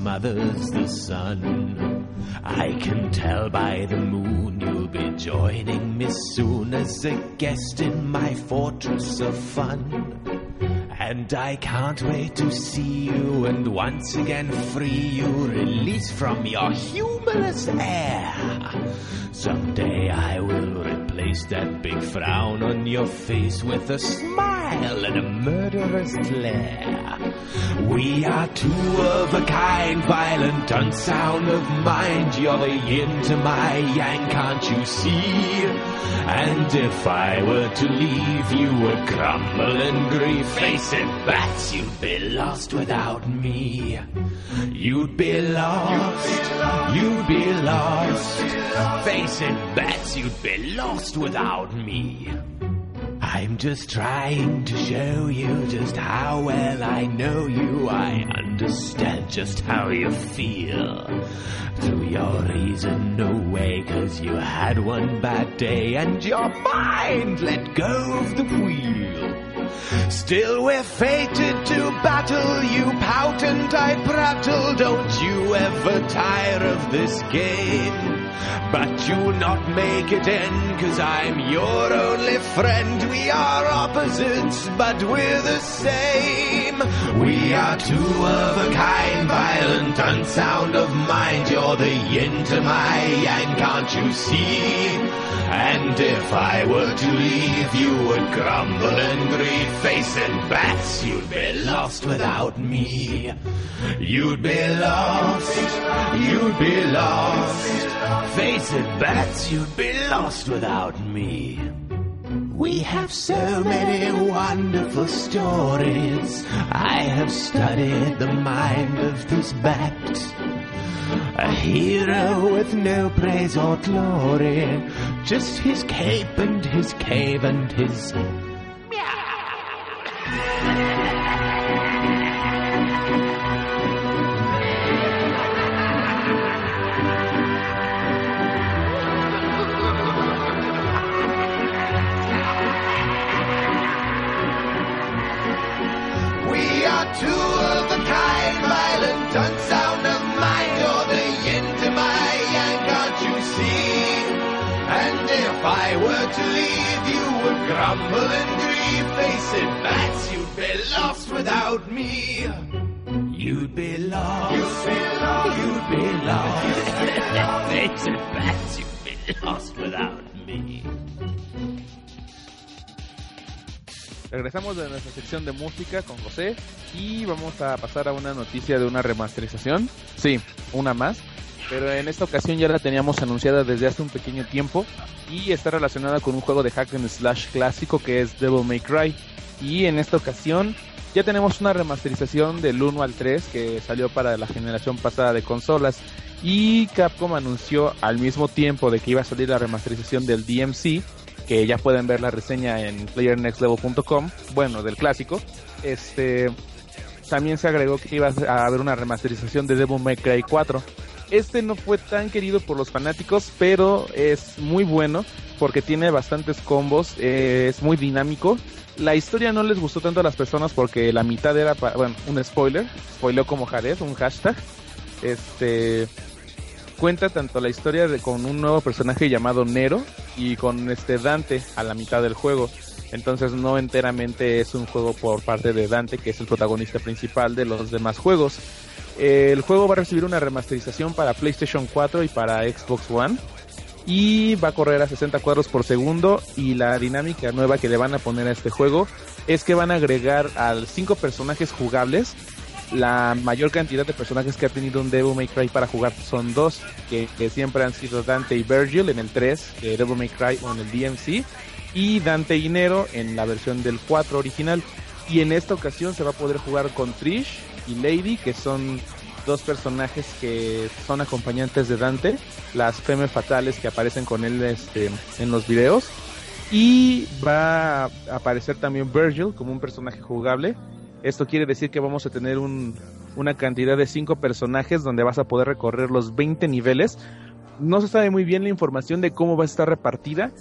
Smothers the sun. I can tell by the moon you'll be joining me soon as a guest in my fortress of fun. And I can't wait to see you and once again free you, release from your humorous air. Someday I will replace that big frown on your face with a smile and a murderous glare. We are two of a kind, violent, unsound of mind. You're the yin to my yang, can't you see? And if I were to leave, you would crumble in grief. Face it, bats, you'd be lost without me. You'd be lost. You'd be lost. Face it, bats, you'd be lost without me. I'm just trying to show you just how well I know you. I understand just how you feel. Through your reason, no way, cause you had one bad day and your mind let go of the wheel. Still we're fated to battle, you pout and I prattle. Don't you ever tire of this game? But you'll not make it end, cause I'm your only friend. We are opposites, but we're the same. We are two of a kind, violent, unsound of mind. You're the yin to my yang, can't you see? And if I were to leave, you would crumble and grieve. Face it, bats, you'd be lost without me. You'd be lost, you'd be lost. Face it, bats, you'd be lost without me. We have so many wonderful stories. I have studied the mind of this bat. A hero with no praise or glory, just his cape and his cave and his. Would grumble and grieve. Face it, bats, you'd be lost without me. You'd be lost. You'd be lost. You'd be lost. Face it, bats, you'd be lost without me. Regresamos de nuestra sección de música con José y vamos a pasar a una noticia de una remasterización. Sí, una más. Pero en esta ocasión ya la teníamos anunciada desde hace un pequeño tiempo y está relacionada con un juego de hack and slash clásico que es Devil May Cry. Y en esta ocasión ya tenemos una remasterización del 1 al 3 que salió para la generación pasada de consolas. Y Capcom anunció al mismo tiempo de que iba a salir la remasterización del DMC que ya pueden ver la reseña en playernextlevel.com, bueno, del clásico. Este también se agregó que iba a haber una remasterización de Devil May Cry 4. Este no fue tan querido por los fanáticos, pero es muy bueno porque tiene bastantes combos, eh, es muy dinámico. La historia no les gustó tanto a las personas porque la mitad era, pa- bueno, un spoiler, spoiló como Jared, un hashtag. este cuenta tanto la historia con un nuevo personaje llamado Nero y con este Dante a la mitad del juego. Entonces no enteramente es un juego por parte de Dante, que es el protagonista principal de los demás juegos. El juego va a recibir una remasterización para PlayStation 4 y para Xbox One. Y va a correr a 60 cuadros por segundo. Y la dinámica nueva que le van a poner a este juego es que van a agregar a 5 personajes jugables. La mayor cantidad de personajes que ha tenido un Devil May Cry para jugar son dos, que, que siempre han sido Dante y Virgil en el 3 de Devil May Cry o en el DMC, y Dante y Nero en la versión del 4 original. Y en esta ocasión se va a poder jugar con Trish y Lady, que son dos personajes que son acompañantes de Dante, las Femme Fatales que aparecen con él este, en los videos. Y va a aparecer también Virgil como un personaje jugable. Esto quiere decir que vamos a tener un, una cantidad de cinco personajes donde vas a poder recorrer los 20 niveles. No se sabe muy bien la información de cómo va a estar repartida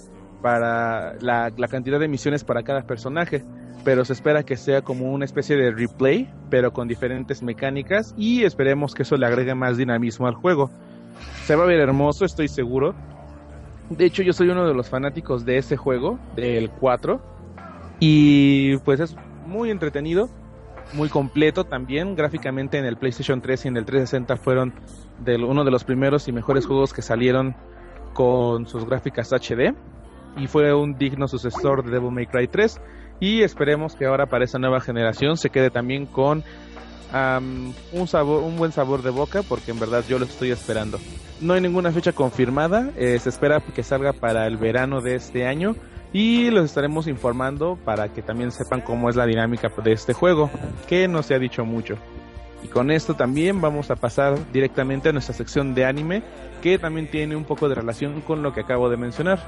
para la, cantidad de misiones para cada personaje pero se espera que sea como una especie de replay, pero con diferentes mecánicas y esperemos que eso le agregue más dinamismo al juego. Se va a ver hermoso, estoy seguro. De hecho, yo soy uno de los fanáticos de ese juego, del 4, y pues es muy entretenido, muy completo también. Gráficamente en el PlayStation 3 y en el 360 fueron uno de los primeros y mejores juegos que salieron con sus gráficas HD y fue un digno sucesor de Devil May Cry 3 y esperemos que ahora para esa nueva generación se quede también con un sabor, un buen sabor de boca, porque en verdad yo lo estoy esperando. No hay ninguna fecha confirmada, eh, se espera que salga para el verano de este año y los estaremos informando para que también sepan cómo es la dinámica de este juego, que no se ha dicho mucho. Y con esto también vamos a pasar directamente a nuestra sección de anime, que también tiene un poco de relación con lo que acabo de mencionar.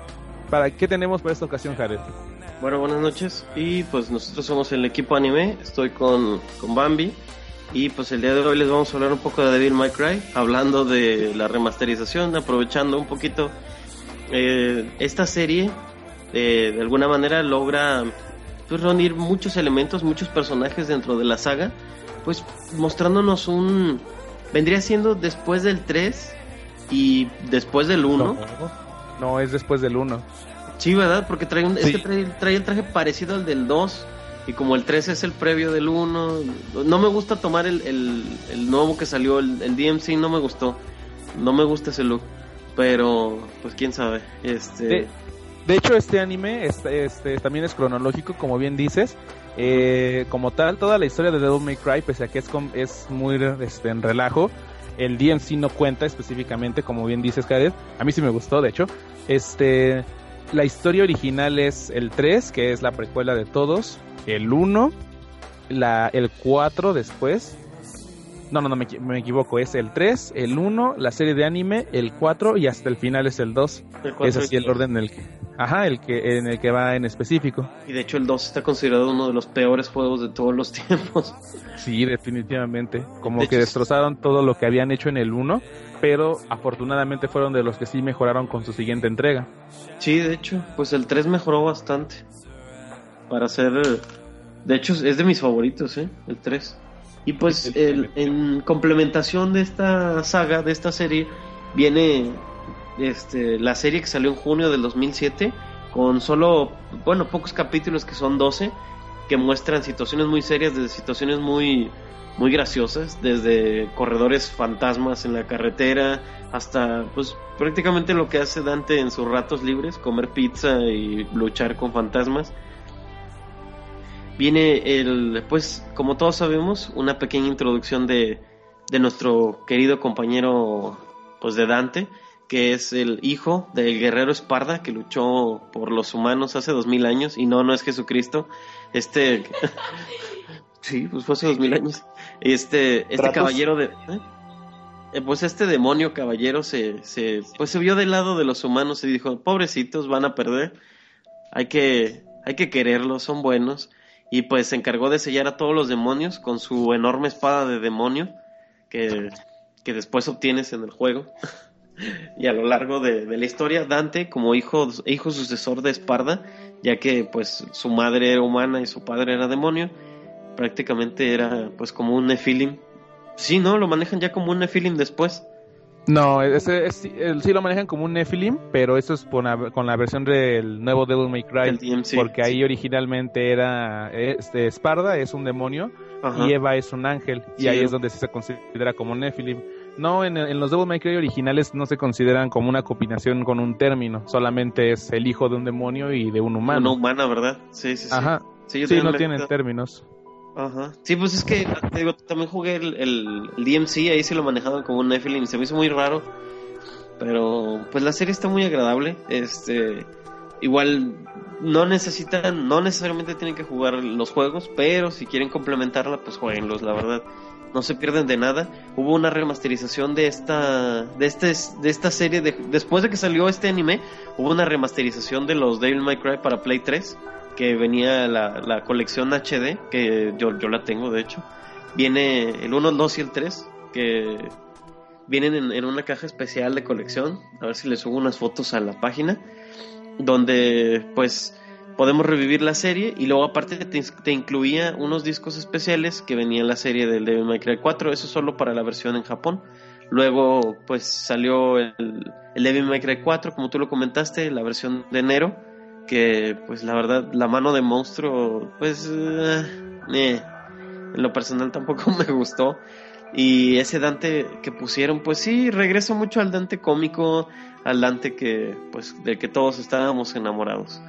¿Para qué tenemos para esta ocasión, Jared? Bueno, buenas noches. Y pues nosotros somos el equipo anime. Estoy con, con Bambi. Y pues el día de hoy les vamos a hablar un poco de Devil May Cry, hablando de la remasterización, aprovechando un poquito eh, esta serie. Eh, de alguna manera logra pues, reunir muchos elementos, muchos personajes dentro de la saga, pues mostrándonos un... Vendría siendo después del 3 y después del 1. No, es después del 1. Sí, ¿verdad? Porque trae, un, es que trae, trae, el traje parecido al del 2. Y como el 3 es el previo del 1. No me gusta tomar el, el, el nuevo que salió, el, el, DMC, no me gustó. No me gusta ese look. Pero, pues quién sabe. Este. De, de hecho, este anime este, este, también es cronológico, como bien dices. Eh, como tal, toda la historia de Devil May Cry, pese a que es, es muy este, en relajo, el DMC no cuenta específicamente, como bien dices, Jared. A mí sí me gustó, de hecho. Este, la historia original es el 3, que es la precuela de todos, el 1, la, el 4 después. No, no, no, me, me, equivoco, es el 3, el 1, la serie de anime, el 4 y hasta el final es el 2. Es así el orden en el que, ajá, el que, en el que va en específico. Y de hecho el 2 está considerado uno de los peores juegos de todos los tiempos. Sí, definitivamente. Como de que hecho, destrozaron todo lo que habían hecho en el 1, pero afortunadamente fueron de los que sí mejoraron con su siguiente entrega. Sí, de hecho, pues el 3 mejoró bastante. Para ser... De hecho, es de mis favoritos, ¿eh? El 3. Y pues el, en complementación de esta saga, de esta serie, viene este, la serie que salió en junio del 2007 con solo, bueno, pocos capítulos que son 12, que muestran situaciones muy serias, desde situaciones muy, muy graciosas, desde corredores fantasmas en la carretera hasta pues prácticamente lo que hace Dante en sus ratos libres, comer pizza y luchar con fantasmas viene el, pues como todos sabemos, una pequeña introducción de, de nuestro querido compañero pues de Dante, que es el hijo del guerrero Esparda que luchó por los humanos hace dos mil años y no, no es Jesucristo, este, sí, pues fue hace dos mil años, este, este caballero de, ¿eh? pues este demonio caballero se, se, pues se vio del lado de los humanos y dijo, pobrecitos, van a perder, hay que, hay que quererlos, son buenos y pues se encargó de sellar a todos los demonios con su enorme espada de demonio que, que después obtienes en el juego. y a lo largo de, la historia, Dante, como hijo, hijo sucesor de Esparda, ya que pues su madre era humana y su padre era demonio, prácticamente era pues como un Nephilim Sí, ¿no? Lo manejan ya como un Nephilim después. No, ese, es- sí lo manejan como un Nephilim, pero eso es con la, con la versión del nuevo Devil May Cry. DMC, porque ahí sí. originalmente era este, Esparda, es un demonio, Ajá. y Eva es un ángel. Y ahí es donde sí se considera como Nephilim. No, en, en los Devil May Cry originales no se consideran como una combinación con un término, solamente es el hijo de un demonio y de un Una humano. humana, ¿verdad? Sí, sí, sí. Ajá. Sí, no tienen términos. Ajá. Sí, pues es que digo, también jugué el, el, DMC, ahí sí lo manejaban como un Nephilim, se me hizo muy raro. Pero pues la serie está muy agradable. Este igual no necesitan, no necesariamente tienen que jugar los juegos, pero si quieren complementarla, pues jueguenlos, la verdad. No se pierden de nada. Hubo una remasterización de esta de este de esta serie de, después de que salió este anime, hubo una remasterización de los Devil May Cry para Play 3 que venía la, la colección HD, que yo, yo la tengo de hecho. Viene el 1, el 2 y el 3, que vienen en, en una caja especial de colección. A ver si les subo unas fotos a la página. Donde pues podemos revivir la serie y luego aparte te, incluía unos discos especiales que venía en la serie del Devil May Cry 4, eso solo para la versión en Japón. Luego pues salió el, el Devil May Cry 4, como tú lo comentaste, la versión de enero, que pues la verdad la mano de monstruo pues eh, eh, en lo personal tampoco me gustó. Y ese Dante que pusieron, pues sí, regresa mucho al Dante cómico, al Dante que, pues, del que todos estábamos enamorados.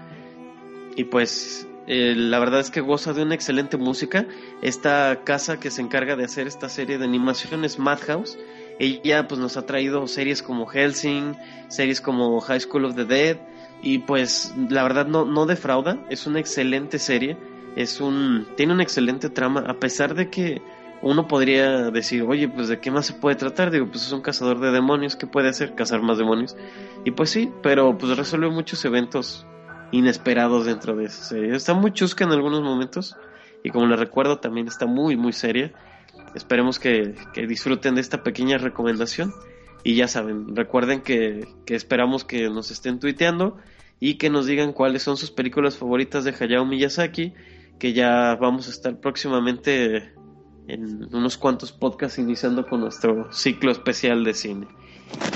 Y pues, eh, la verdad es que goza de una excelente música. Esta casa que se encarga de hacer esta serie de animación es Madhouse. Ella, pues, nos ha traído series como Helsing, series como High School of the Dead. Y pues, la verdad no, no defrauda. Es una excelente serie. Es un, tiene una excelente trama, a pesar de que uno podría decir, oye, pues de qué más se puede tratar, digo, pues es un cazador de demonios, ¿qué puede hacer? Cazar más demonios. Y pues sí, pero pues resuelve muchos eventos inesperados dentro de esa serie. Está muy chusca en algunos momentos y como les recuerdo también está muy, muy seria. Esperemos que, que disfruten de esta pequeña recomendación. Y ya saben, recuerden que, que esperamos que nos estén tuiteando y que nos digan cuáles son sus películas favoritas de Hayao Miyazaki, que ya vamos a estar próximamente en unos cuantos podcasts iniciando con nuestro ciclo especial de cine.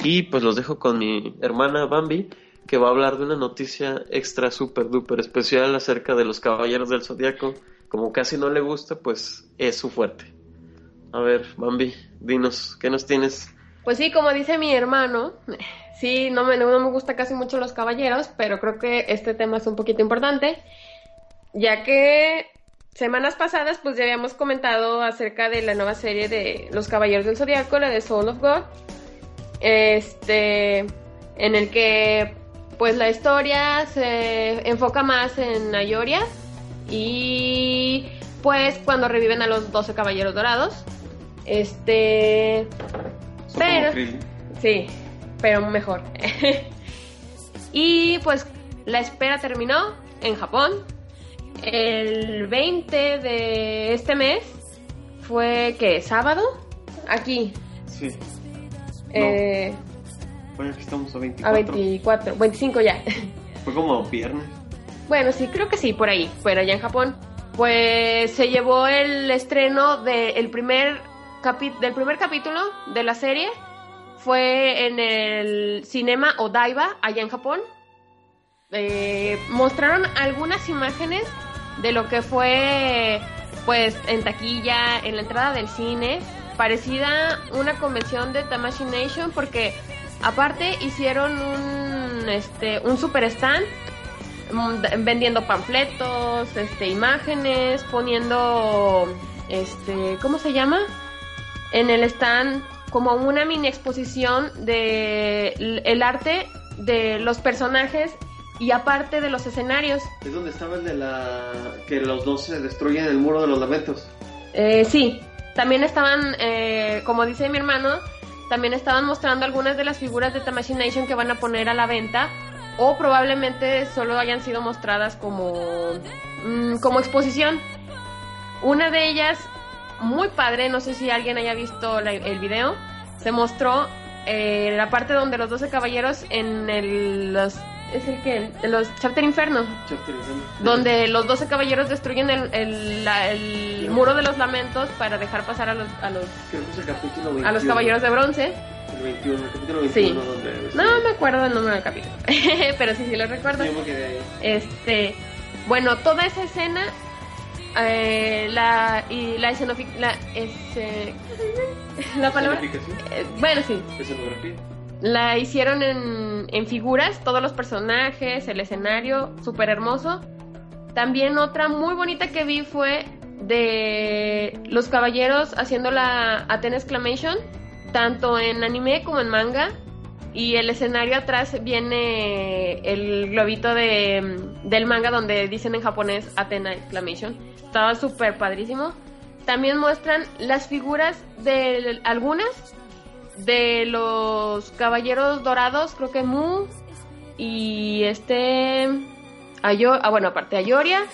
Y pues los dejo con mi hermana Bambi, que va a hablar de una noticia extra super duper especial acerca de los Caballeros del Zodiaco. Como casi no le gusta, pues es su fuerte. A ver, Bambi, dinos, ¿qué nos tienes? Pues sí, como dice mi hermano, sí, no me, no me gusta casi mucho los caballeros, pero creo que este tema es un poquito importante, ya que semanas pasadas pues ya habíamos comentado acerca de la nueva serie de Los Caballeros del Zodiaco, la de Soul of God, este, en el que pues la historia se enfoca más en Ayoria y pues cuando reviven a los 12 caballeros dorados. Este, pero como sí, pero mejor. y pues la espera terminó en Japón. El 20 de este mes fue que sábado aquí Sí, eh, bueno, aquí estamos a a 24. 24, 25 ya. Fue como viernes. Bueno, sí, creo que sí, por ahí, pero allá en Japón. Pues se llevó el estreno de el primer capi- del primer capítulo de la serie. Fue en el Cinema Odaiba, allá en Japón. Eh, mostraron algunas imágenes de lo que fue, pues, en taquilla, en la entrada del cine. Parecida una convención de Tamashi Nation, porque aparte hicieron un, este, un super stand mm, vendiendo panfletos, este, imágenes, poniendo, este, ¿cómo se llama? En el stand como una mini exposición de el arte de los personajes y aparte de los escenarios. Es donde estaba el de la... que los dos se destruyen el muro de los lamentos. Eh, sí, también estaban, eh, como dice mi hermano, también estaban mostrando algunas de las figuras de Tamashii Nation que van a poner a la venta o probablemente solo hayan sido mostradas como, mm, como exposición. Una de ellas, muy padre, no sé si alguien haya visto la- el video, se mostró eh, la parte donde los 12 caballeros en el, los es el que de los Chapter Inferno, donde los 12 caballeros destruyen el, el, la- el muro de los lamentos para dejar pasar a los a los Creo que es el capítulo 21. a los caballeros de bronce. El 21, el capítulo Sí. 21 donde... No me acuerdo el número del capítulo, pero sí, sí lo recuerdo. Quedé ahí. Este, bueno, toda esa escena, eh, la y la escenofi- la, ese- la palabra, eh, bueno sí, Escenografía. la hicieron en, en figuras, todos los personajes, el escenario, súper hermoso. También otra muy bonita que vi fue de los caballeros haciendo la Athena Exclamation, tanto en anime como en manga. Y el escenario atrás viene el globito de, del manga donde dicen en japonés Athena Exclamation. Estaba súper padrísimo. También muestran las figuras de algunas de los caballeros dorados, creo que Mu y este Ayo, ah bueno, aparte Ayoria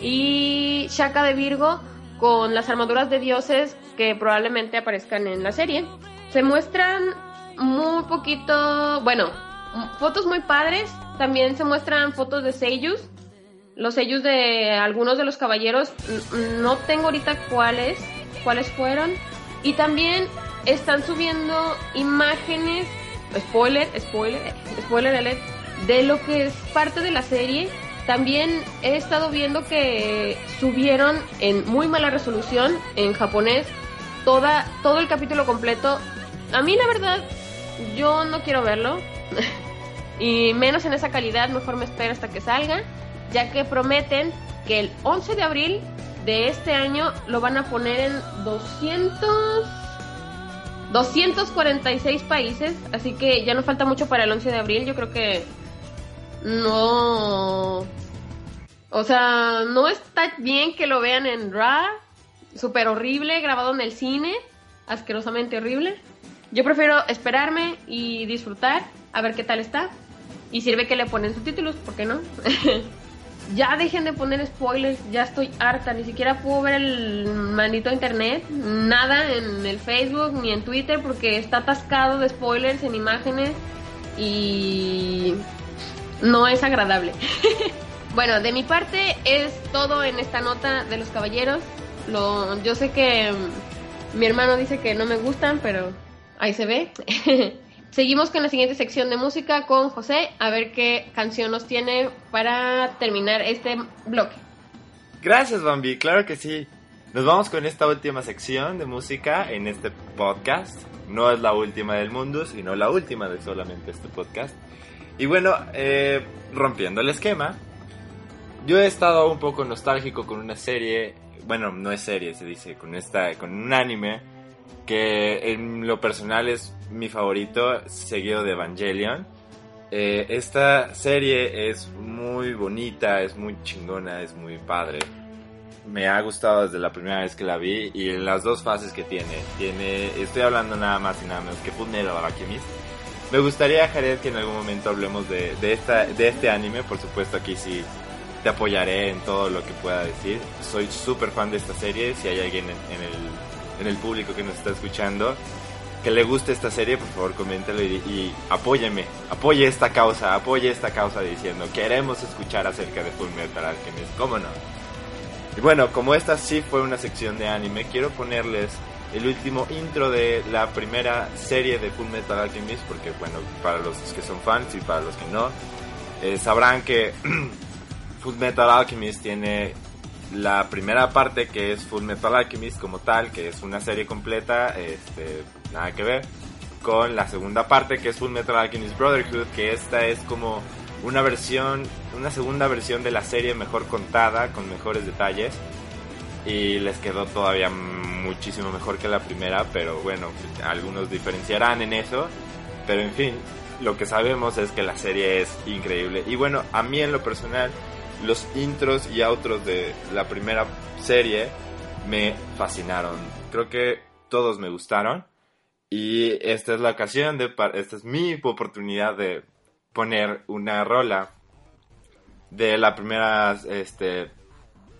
y Shaka de Virgo con las armaduras de dioses que probablemente aparezcan en la serie. Se muestran muy poquito, bueno, fotos muy padres, también se muestran fotos de seiyus, los sellos de algunos de los caballeros, no tengo ahorita cuáles, cuáles fueron, y también están subiendo imágenes, spoiler, spoiler, spoiler alert, de lo que es parte de la serie. También he estado viendo que subieron en muy mala resolución en japonés toda, todo el capítulo completo. A mí la verdad, yo no quiero verlo. y menos en esa calidad, mejor me espero hasta que salga, ya que prometen que el 11 de abril de este año lo van a poner en 200 246 países, así que ya no falta mucho para el 11 de abril, yo creo que no o sea, no está bien que lo vean en RAW, súper horrible, grabado en el cine, asquerosamente horrible. Yo prefiero esperarme y disfrutar, a ver qué tal está. Y sirve que le ponen subtítulos, ¿por qué no? ya dejen de poner spoilers, ya estoy harta, ni siquiera puedo ver el maldito internet, nada en el Facebook ni en Twitter porque está atascado de spoilers en imágenes y no es agradable. bueno, de mi parte es todo en esta nota de los caballeros. Lo, yo sé que mi hermano dice que no me gustan, pero ahí se ve. Seguimos con la siguiente sección de música con José, a ver qué canción nos tiene para terminar este bloque. Gracias, Bambi, claro que sí. Nos vamos con esta última sección de música en este podcast. No es la última del mundo, sino la última de solamente este podcast. Y bueno, eh, rompiendo el esquema, yo he estado un poco nostálgico con una serie, bueno, no es serie, se dice, con esta, con un anime que en lo personal es mi favorito, seguido de Evangelion. Eh, esta serie es muy bonita, es muy chingona, es muy padre. Me ha gustado desde la primera vez que la vi y en las dos fases que tiene. Tiene, estoy hablando nada más y nada menos que Fullmetal Alchemist. Me gustaría, Jared, que en algún momento hablemos de, de, esta, de este anime. Por supuesto, aquí sí te apoyaré en todo lo que pueda decir. Soy súper fan de esta serie. Si hay alguien en, en el, en el público que nos está escuchando que le guste esta serie, por favor coméntalo y, y apóyeme, apoye esta causa, apoye esta causa diciendo queremos escuchar acerca de Full Metal Alchemist, ¿cómo no? Y bueno, como esta sí fue una sección de anime, quiero ponerles el último intro de la primera serie de Full Metal Alchemist, porque bueno, para los que son fans y para los que no, eh, sabrán que Full Metal Alchemist tiene la primera parte que es Full Metal Alchemist como tal, que es una serie completa, este, nada que ver, con la segunda parte que es Full Metal Alchemist Brotherhood, que esta es como una versión, una segunda versión de la serie mejor contada, con mejores detalles, y les quedó todavía muchísimo mejor que la primera, pero bueno, algunos diferenciarán en eso, pero en fin, lo que sabemos es que la serie es increíble, y bueno, a mí en lo personal, los intros y outros de la primera serie me fascinaron. Creo que todos me gustaron. Y esta es la ocasión de. Esta es mi oportunidad de poner una rola de la primera este,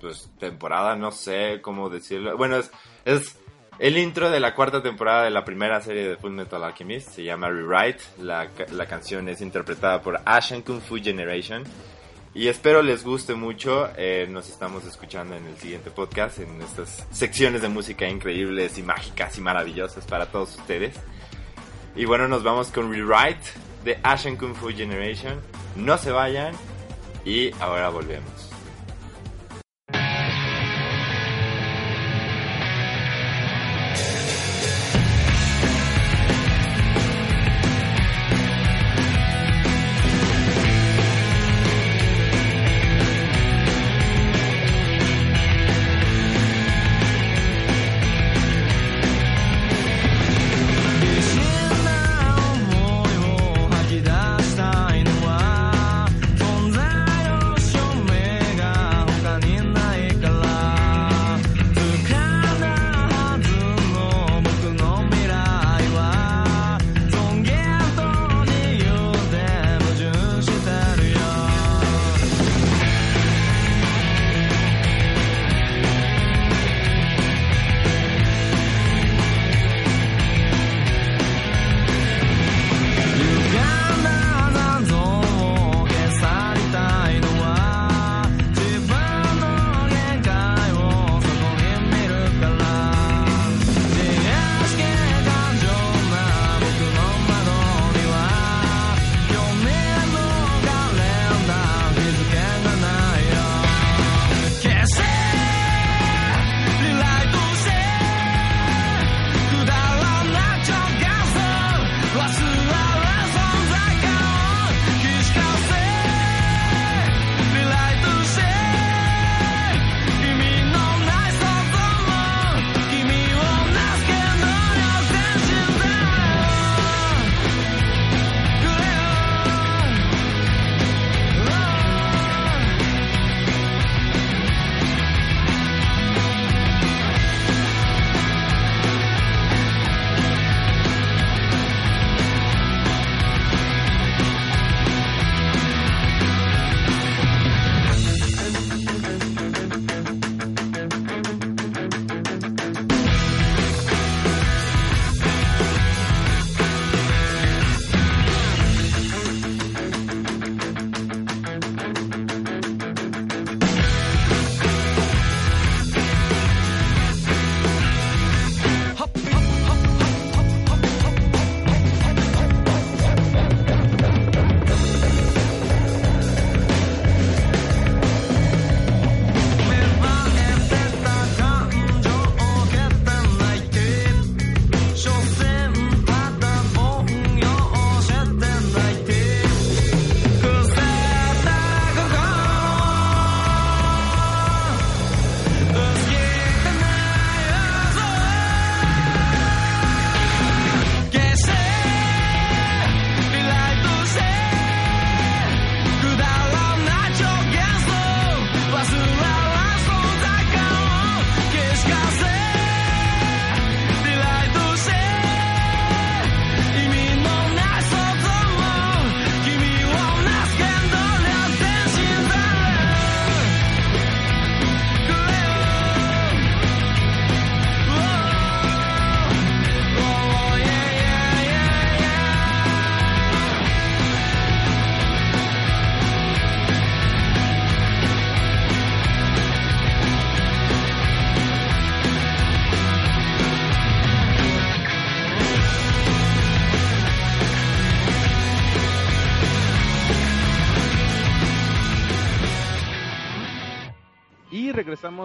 pues, temporada, no sé cómo decirlo. Bueno, es, es el intro de la cuarta temporada de la primera serie de Full Metal Alchemist. Se llama Rewrite. La, la canción es interpretada por Ashen Kung Fu Generation y espero les guste mucho. Eh, nos estamos escuchando en el siguiente podcast, en estas secciones de música increíbles y mágicas y maravillosas para todos ustedes. Y bueno, nos vamos con Rewrite de Ashen Kung Fu Generation. No se vayan y ahora volvemos.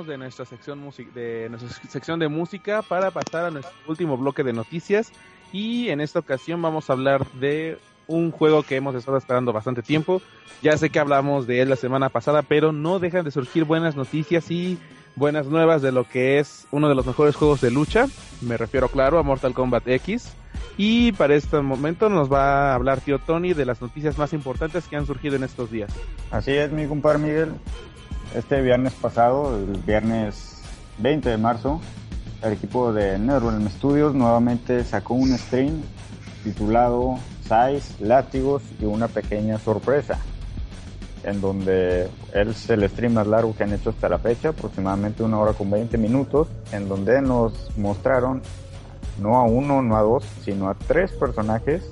de nuestra sección de nuestra sección de música para pasar a nuestro último bloque de noticias y en esta ocasión vamos a hablar de un juego que hemos estado esperando bastante tiempo. Ya sé que hablamos de él la semana pasada, pero no dejan de surgir buenas noticias y buenas nuevas de lo que es uno de los mejores juegos de lucha. Me refiero, claro, a Mortal Kombat X. Y para este momento nos va a hablar tío Tony de las noticias más importantes que han surgido en estos días. Así es, mi compadre Miguel. Este viernes pasado, el viernes 20 de marzo, el equipo de Neuron Studios nuevamente sacó un stream titulado Size, Látigos y una pequeña sorpresa, en donde es el stream más largo que han hecho hasta la fecha, aproximadamente una hora con 20 minutos, en donde nos mostraron no a uno, no a dos, sino a tres personajes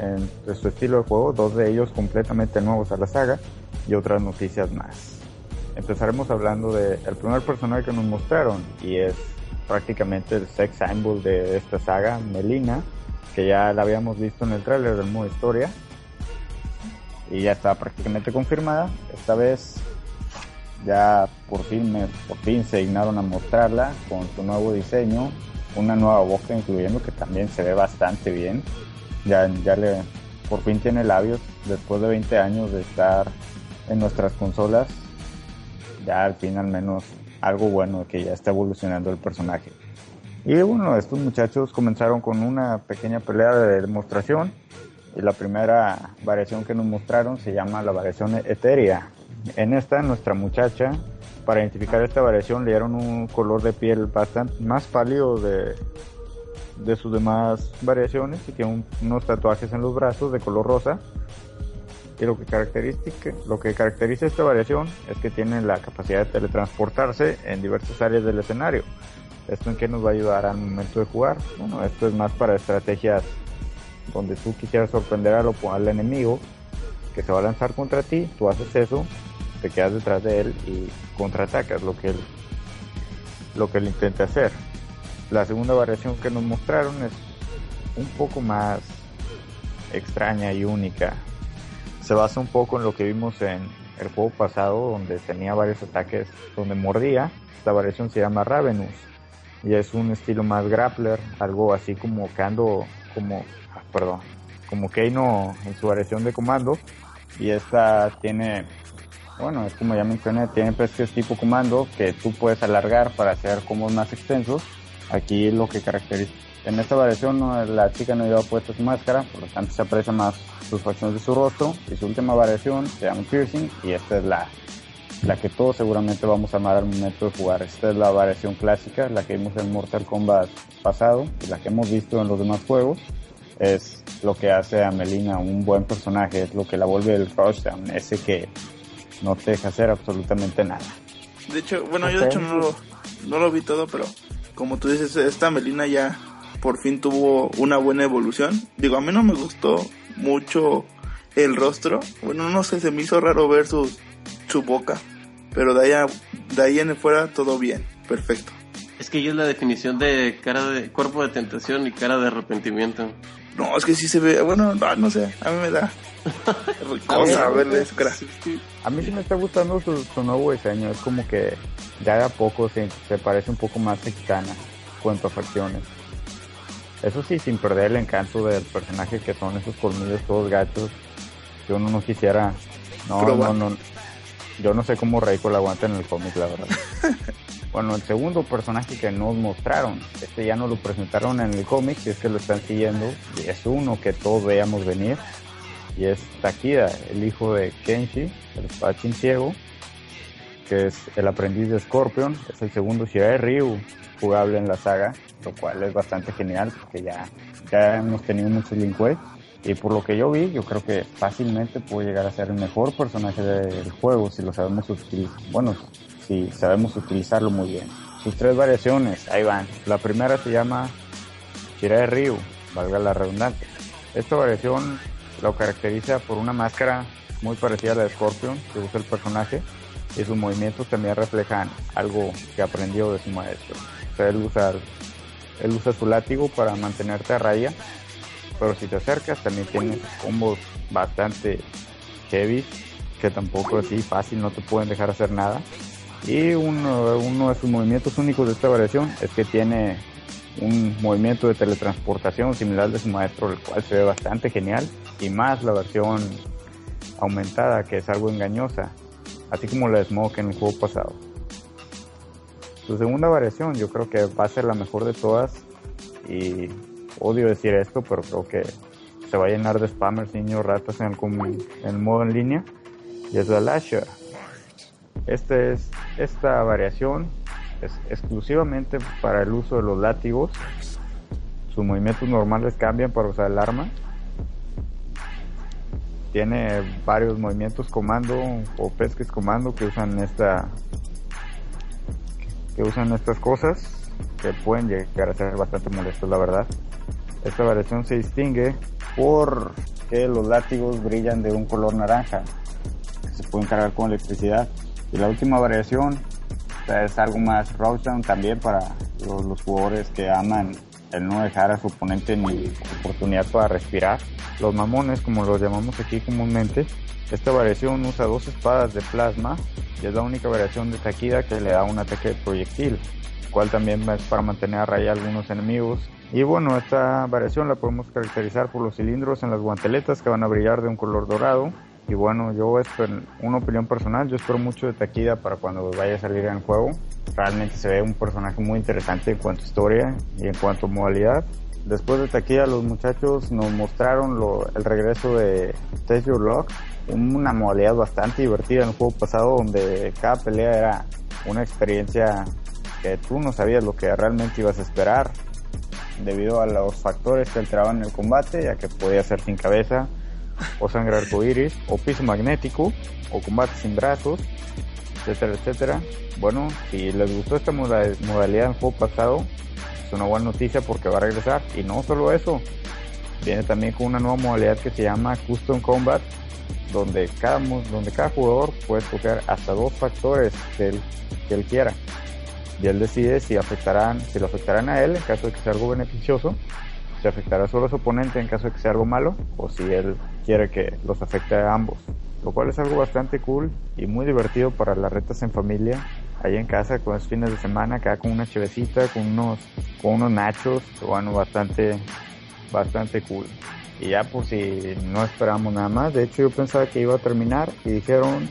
en su estilo de juego, dos de ellos completamente nuevos a la saga y otras noticias más. Empezaremos hablando del primer personaje que nos mostraron y es prácticamente el sex symbol de esta saga, Melina, que ya la habíamos visto en el tráiler del modo historia y ya está prácticamente confirmada. Esta vez ya por fin, por fin se dignaron a mostrarla con su nuevo diseño, una nueva boca incluyendo que también se ve bastante bien. Ya, ya le, por fin tiene labios después de 20 años de estar en nuestras consolas. Ya al fin al menos algo bueno que ya está evolucionando el personaje. Y bueno, estos muchachos comenzaron con una pequeña pelea de demostración y la primera variación que nos mostraron se llama la variación etérea. En esta, nuestra muchacha, para identificar esta variación, le dieron un color de piel bastante más pálido de, de sus demás variaciones y tiene un- unos tatuajes en los brazos de color rosa. Y lo que, caracteriza, lo que caracteriza esta variación es que tiene la capacidad de teletransportarse en diversas áreas del escenario. ¿Esto en qué nos va a ayudar al momento de jugar? Bueno, esto es más para estrategias donde tú quisieras sorprender al, al enemigo que se va a lanzar contra ti, tú haces eso, te quedas detrás de él y contraatacas lo que lo que él intenta hacer. La segunda variación que nos mostraron es un poco más extraña y única. Se basa un poco en lo que vimos en el juego pasado, donde tenía varios ataques donde mordía. Esta variación se llama Ravenous y es un estilo más grappler, algo así como Kando, como, ah, perdón, como Keino en su variación de comando. Y esta tiene, bueno, es como ya mencioné, tiene pesques tipo comando que tú puedes alargar para hacer combos más extensos. Aquí lo que caracteriza, en esta variación no, la chica no lleva puesta su máscara, por lo tanto se aprecia más sus facciones de su rostro. Y su última variación se llama piercing y esta es la, la que todos seguramente vamos a amar al momento de jugar. Esta es la variación clásica, la que vimos en Mortal Kombat pasado y la que hemos visto en los demás juegos. Es lo que hace a Melina un buen personaje, es lo que la vuelve el Rushdown, ese que no te deja hacer absolutamente nada. De hecho, bueno, yo de hecho no lo, no lo vi todo, pero como tú dices, esta Melina ya por fin tuvo una buena evolución. Digo, a mí no me gustó mucho el rostro. Bueno, no sé, se me hizo raro ver su, su boca. Pero de ahí, a- de ahí en fuera todo bien, perfecto. Es que ella es la definición de cara de cuerpo de tentación y cara de arrepentimiento. No, es que sí se ve, bueno, no, no sé, a mí me da cosa verle su cara. A mí sí me está gustando su, su nuevo diseño, es como que ya de a poco se, se parece un poco más mexicana en cuanto a facciones. Eso sí, sin perder el encanto del personaje que son esos colmillos todos gachos, que uno no quisiera... No, Probar. no, no. Yo no sé cómo Reiko la aguanta en el cómic, la verdad. bueno, el segundo personaje que nos mostraron, este ya nos lo presentaron en el cómic, y es que lo están siguiendo, y es uno que todos veíamos venir, y es Takida, el hijo de Kenshi, el espadachín ciego, que es el aprendiz de Scorpion, es el segundo Shirai Ryu jugable en la saga, lo cual es bastante genial porque ya, ya hemos tenido muchos Linkway y por lo que yo vi, yo creo que fácilmente puede llegar a ser el mejor personaje del juego si lo sabemos utilizar, bueno, si sabemos utilizarlo muy bien. Sus tres variaciones, ahí van. La primera se llama Shirai Ryu, valga la redundancia. Esta variación lo caracteriza por una máscara muy parecida a la de Scorpion que usa el personaje y sus movimientos también reflejan algo que aprendió de su maestro. O sea, él usa, él usa su látigo para mantenerte a raya, pero si te acercas también tiene combos bastante heavy que tampoco así fácil no te pueden dejar hacer nada. Y uno, uno de sus movimientos únicos de esta variación es que tiene un movimiento de teletransportación similar de su maestro, el cual se ve bastante genial, y más la versión aumentada, que es algo engañosa, así como la Smoke en el juego pasado. Su segunda variación yo creo que va a ser la mejor de todas, y odio decir esto, pero creo que se va a llenar de spammers, niños, ratas en el, com- en el modo en línea, y es la Lasher. Este es, esta variación es exclusivamente para el uso de los látigos. Sus movimientos normales cambian para usar el arma. Tiene varios movimientos comando o pesques comando que usan esta que usan estas cosas que pueden llegar a ser bastante molestos la verdad. Esta variación se distingue por que los látigos brillan de un color naranja que se pueden cargar con electricidad. Y la última variación es algo más Rosedown también para los, los jugadores que aman el no dejar a su oponente ni oportunidad para respirar. Los mamones, como los llamamos aquí comúnmente, esta variación usa dos espadas de plasma y es la única variación de Takida que le da un ataque de proyectil, cual también es para mantener a raya algunos enemigos. Y bueno, esta variación la podemos caracterizar por los cilindros en las guanteletas que van a brillar de un color dorado. Y bueno, yo espero, una opinión personal, yo espero mucho de Takida para cuando vaya a salir en el juego. Realmente se ve un personaje muy interesante en cuanto a historia y en cuanto a modalidad. Después de Takida, los muchachos nos mostraron el regreso de Test Your Luck, una modalidad bastante divertida en el juego pasado donde cada pelea era una experiencia que tú no sabías lo que realmente ibas a esperar debido a los factores que alteraban el combate, ya que podía ser sin cabeza, o sangre arcoíris, o piso magnético, o combate sin brazos, etcétera, etcétera. Bueno, si les gustó esta moda- modalidad en juego pasado, es una buena noticia porque va a regresar. Y no solo eso, viene también con una nueva modalidad que se llama Custom Combat, donde cada, donde cada jugador puede escoger hasta dos factores que él, que él quiera. Y él decide si afectarán, si lo afectarán a él en caso de que sea algo beneficioso, si afectará solo a su oponente en caso de que sea algo malo, o si él quiere que los afecte a ambos. Lo cual es algo bastante cool y muy divertido para las retas en familia, ahí en casa con los fines de semana, acá con una chevecita, con unos, con unos nachos, bueno, bastante, bastante cool. Y ya por si no esperamos nada más, de hecho yo pensaba que iba a terminar y dijeron,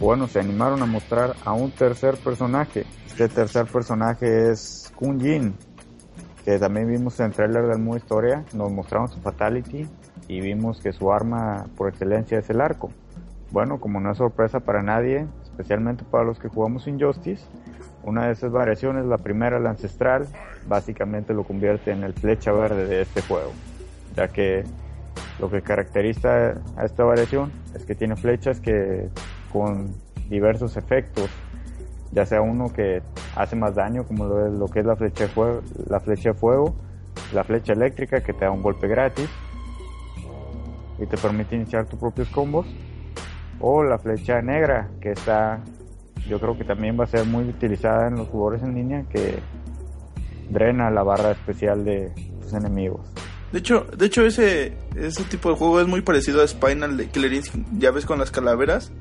bueno, se animaron a mostrar a un tercer personaje. Este tercer personaje es Kun Jin, que también vimos en el trailer del modo historia, nos mostraron su fatality y vimos que su arma por excelencia es el arco. Bueno, como no es sorpresa para nadie, especialmente para los que jugamos Injustice, una de esas variaciones, la primera, la ancestral, básicamente lo convierte en el flecha verde de este juego, ya que lo que caracteriza a esta variación es que tiene flechas que con diversos efectos, ya sea uno que hace más daño, como lo, es, lo que es la flecha, de fuego, la flecha de fuego, la flecha eléctrica que te da un golpe gratis y te permite iniciar tus propios combos, o la flecha negra que está, yo creo que también va a ser muy utilizada en los jugadores en línea, que drena la barra especial de tus enemigos. De hecho, de hecho ese, ese tipo de juego es muy parecido a Spinal de Killer Instinct. Ya ves con las calaveras,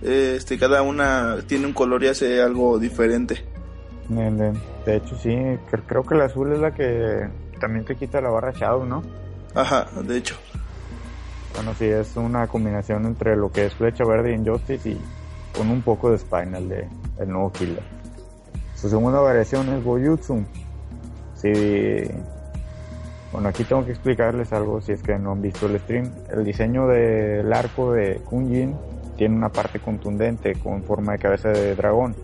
este, cada una tiene un color y hace algo diferente. De, hecho, sí, cre- creo que la azul es la que también te quita la barra Shadow, ¿no? Ajá, de hecho. Bueno, sí, es una combinación entre lo que es Flecha Verde y Injustice y con un poco de Spinal de el nuevo Killer. Su segunda variación es Boyutsu. Sí, bueno, aquí tengo que explicarles algo si es que no han visto el stream. El diseño del arco de Kunjin tiene una parte contundente con forma de cabeza de dragón.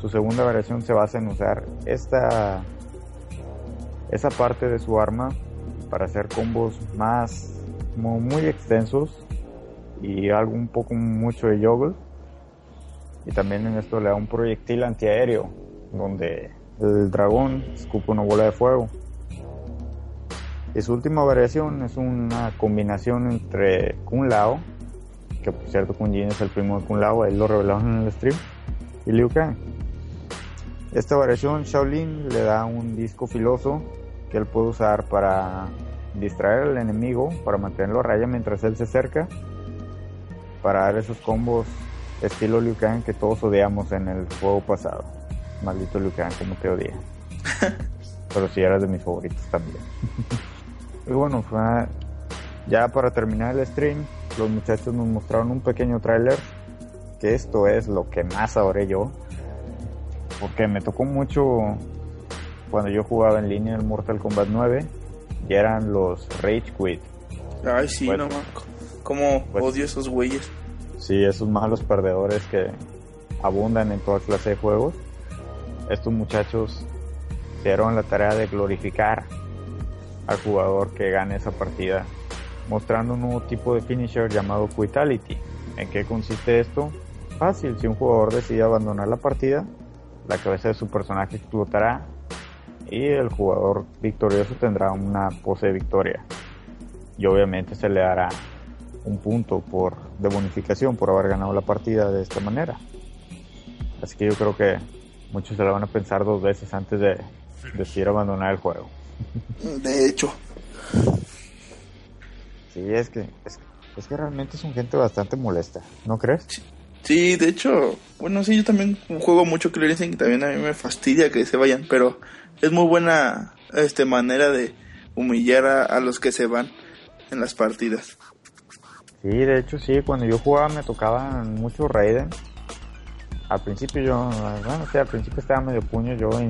Su segunda variación se basa en usar esta esa parte de su arma para hacer combos más muy extensos y algo un poco mucho de juggle y también en esto le da un proyectil antiaéreo donde el dragón escupe una bola de fuego. Y su última variación es una combinación entre Kun Lao que por cierto Kun Jin es el primo de Kun Lao él lo revelaron en el stream y Liu Kang. Esta variación Shaolin le da un disco filoso que él puede usar para distraer al enemigo, para mantenerlo a raya mientras él se acerca, para dar esos combos estilo Liu Kang que todos odiamos en el juego pasado. Maldito Liu Kang, como te odia. Pero si eras de mis favoritos también. y bueno, fue- ya para terminar el stream, los muchachos nos mostraron un pequeño tráiler, que esto es lo que más adoré yo, porque me tocó mucho cuando yo jugaba en línea el Mortal Kombat 9 y eran los Rage Quit. Ay, sí, Bueno. no, Pues- odio esos güeyes. Sí, esos malos perdedores que abundan en toda clase de juegos. Estos muchachos se dieron la tarea de glorificar al jugador que gane esa partida mostrando un nuevo tipo de finisher llamado Quitality. ¿En qué consiste esto? Fácil, si un jugador decide abandonar la partida, la cabeza de su personaje explotará y el jugador victorioso tendrá una pose de victoria. Y obviamente se le dará un punto por, de bonificación por haber ganado la partida de esta manera. Así que yo creo que muchos se la van a pensar dos veces antes de decidir abandonar el juego. De hecho, Sí, es que, es, es que realmente son gente bastante molesta, ¿no crees? sí, de hecho, bueno, sí, yo también juego mucho y también a mí me fastidia que se vayan, pero es muy buena este manera de humillar a, a los que se van en las partidas. Sí, de hecho sí, cuando yo jugaba me tocaban mucho Raiden. Al principio yo, bueno, sí, al principio estaba medio puño yo y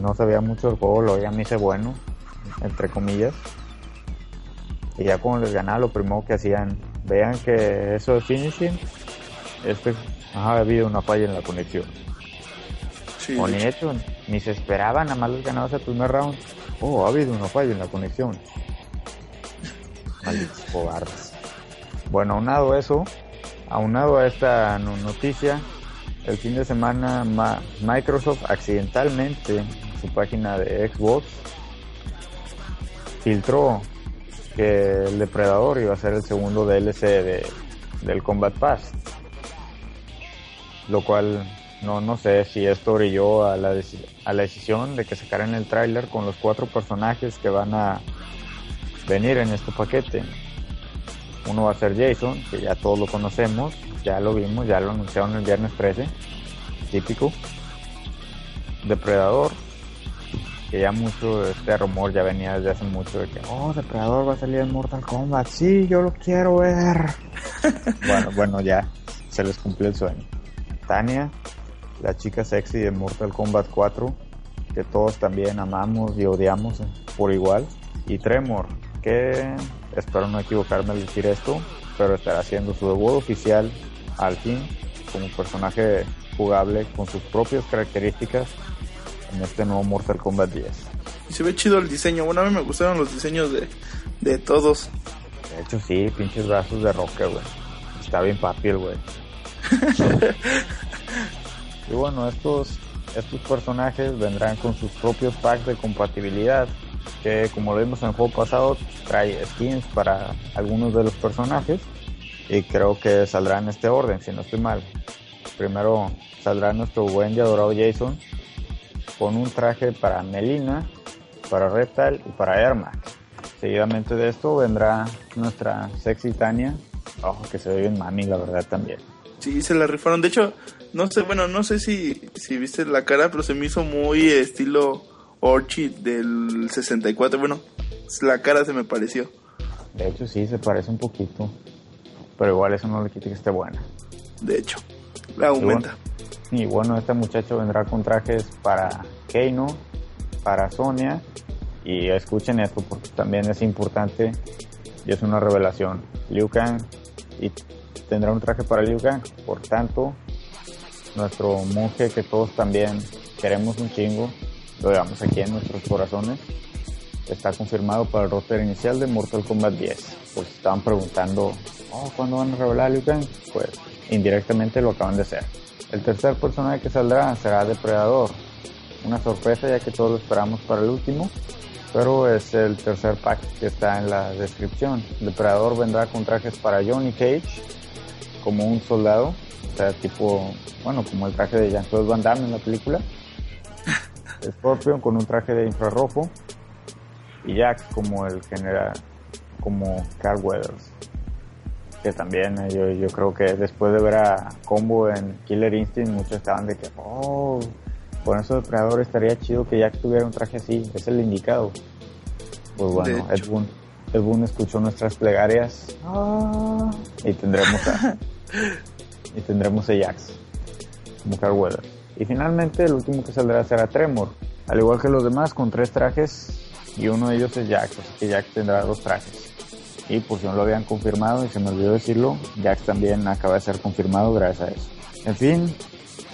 no, sabía mucho del juego, lo ya me hice bueno, entre comillas. Y ya cuando les ganaba, lo primero que hacían, vean que eso de finishing, es que ha habido una falla en la conexión. Sí, o de ni se esperaban, nada más les ganabas el primer round. Oh, ha habido una falla en la conexión. Malditos cobardes. Bueno, aunado a eso, aunado a esta no- noticia, el fin de semana Ma- Microsoft accidentalmente en su página de Xbox filtró que el Depredador iba a ser el segundo DLC de, del Combat Pass. Lo cual no, no sé si esto orilló a la, a la decisión de que sacaran el tráiler con los cuatro personajes que van a venir en este paquete. Uno va a ser Jason, que ya todos lo conocemos, ya lo vimos, ya lo anunciaron el viernes 13, típico. Depredador, que ya mucho este rumor ya venía desde hace mucho de que, oh, Depredador va a salir en Mortal Kombat, sí, yo lo quiero ver. bueno, bueno, ya se les cumplió el sueño. Tania, la chica sexy de Mortal Kombat 4, que todos también amamos y odiamos por igual. Y Tremor, que espero no equivocarme al decir esto, pero estará haciendo su debut oficial al fin como personaje jugable con sus propias características en este nuevo Mortal Kombat 10. Y se ve chido el diseño. Bueno, a mí me gustaron los diseños de, de todos. De hecho, sí, pinches brazos de roca, güey. Está bien papi el güey. y bueno, estos, estos personajes vendrán con sus propios packs de compatibilidad. Que como lo vimos en el juego pasado, trae skins para algunos de los personajes. Y creo que saldrá en este orden, si no estoy mal. Primero saldrá nuestro buen y adorado Jason con un traje para Melina, para Reptile y para Ermac. Seguidamente de esto vendrá nuestra sexy Tania, ojo que se ve bien mami la verdad también. Sí, se la rifaron. De hecho, no sé, bueno, no sé si, si viste la cara, pero se me hizo muy estilo Orchid del 64. Bueno, la cara se me pareció. De hecho sí, se parece un poquito, pero igual eso no le quita que esté buena. De hecho, la aumenta. Y bueno, este muchacho vendrá con trajes para Keino, para Sonia, y escuchen esto porque también es importante y es una revelación. Liu Kang y tendrá un traje para Liu Kang, por tanto, nuestro monje que todos también queremos un chingo, lo llevamos aquí en nuestros corazones, está confirmado para el roster inicial de Mortal Kombat 10. Por si estaban preguntando, oh, ¿cuándo van a revelar a Liu Kang? Pues indirectamente lo acaban de hacer. El tercer personaje que saldrá será Depredador. Una sorpresa ya que todos lo esperamos para el último, pero es el tercer pack que está en la descripción. Depredador vendrá con trajes para Johnny Cage, como un soldado, o sea, tipo, bueno, como el traje de Jean-Claude Van Damme en la película. Scorpion con un traje de infrarrojo. Y Jax como el general, como Carl Weathers que también eh, yo, yo creo que después de ver a Combo en Killer Instinct muchos estaban de que oh con eso depredador estaría chido que Jack tuviera un traje así es el indicado pues bueno Ed Boon, Ed Boon escuchó nuestras plegarias. Ah, y tendremos a y tendremos a Jax como Carl Weathers y finalmente el último que saldrá será Tremor al igual que los demás con tres trajes y uno de ellos es Jax así que Jax tendrá dos trajes y por si no lo habían confirmado y se me olvidó decirlo, Jax también acaba de ser confirmado gracias a eso. En fin,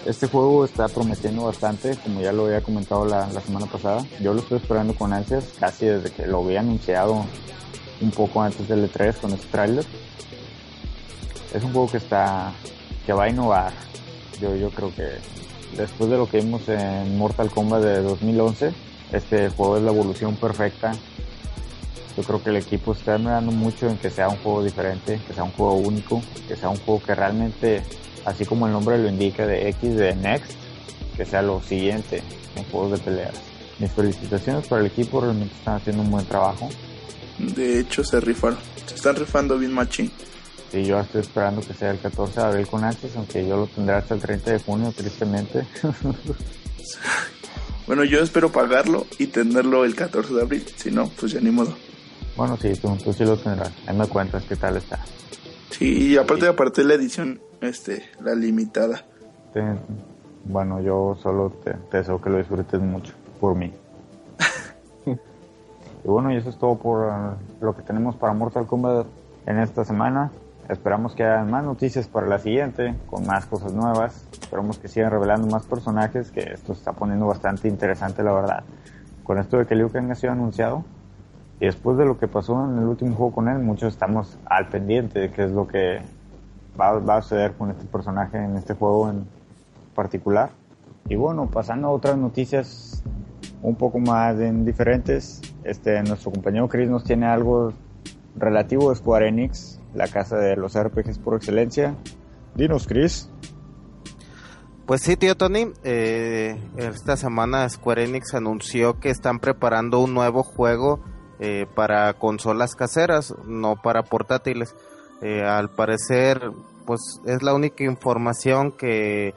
este juego está prometiendo bastante, como ya lo había comentado la, la semana pasada. Yo lo estoy esperando con ansias, casi desde que lo había anunciado un poco antes del E3 con este tráiler. Es un juego que está que va a innovar. Yo yo creo que después de lo que vimos en Mortal Kombat de 2011, este juego es la evolución perfecta. Yo creo que el equipo está mirando mucho en que sea un juego diferente, que sea un juego único, que sea un juego que realmente, así como el nombre lo indica de X de Next, que sea lo siguiente en juegos de peleas. Mis felicitaciones para el equipo, realmente están haciendo un buen trabajo. De hecho, se rifaron. Se están rifando bien machín. Y yo estoy esperando que sea el 14 de abril con antes, aunque yo lo tendré hasta el 30 de junio, tristemente. Bueno, yo espero pagarlo y tenerlo el 14 de abril. Si no, pues ya ni modo. bueno, sí, tú, tú sí lo tendrás. Ahí me cuentas qué tal está. Sí, y aparte, aparte la edición, este, la limitada. Te- bueno, yo solo te, te deseo que lo disfrutes mucho, por mí. y bueno, y eso es todo por uh, lo que tenemos para Mortal Kombat en esta semana. Esperamos que haya más noticias para la siguiente, con más cosas nuevas. Esperamos que sigan revelando más personajes, que esto está poniendo bastante interesante, la verdad. Con esto de que Liu Kang ha sido anunciado, y después de lo que pasó en el último juego con él, muchos estamos al pendiente de qué es lo que va, va a suceder con este personaje en este juego en particular. Y bueno, pasando a otras noticias un poco más en diferentes, este, nuestro compañero Chris nos tiene algo relativo a Square Enix, la casa de los RPGs por excelencia. Dinos, Chris. Pues sí, tío Tony, eh, esta semana Square Enix anunció que están preparando un nuevo juego eh, para consolas caseras, no para portátiles. Eh, al parecer, pues es la única información que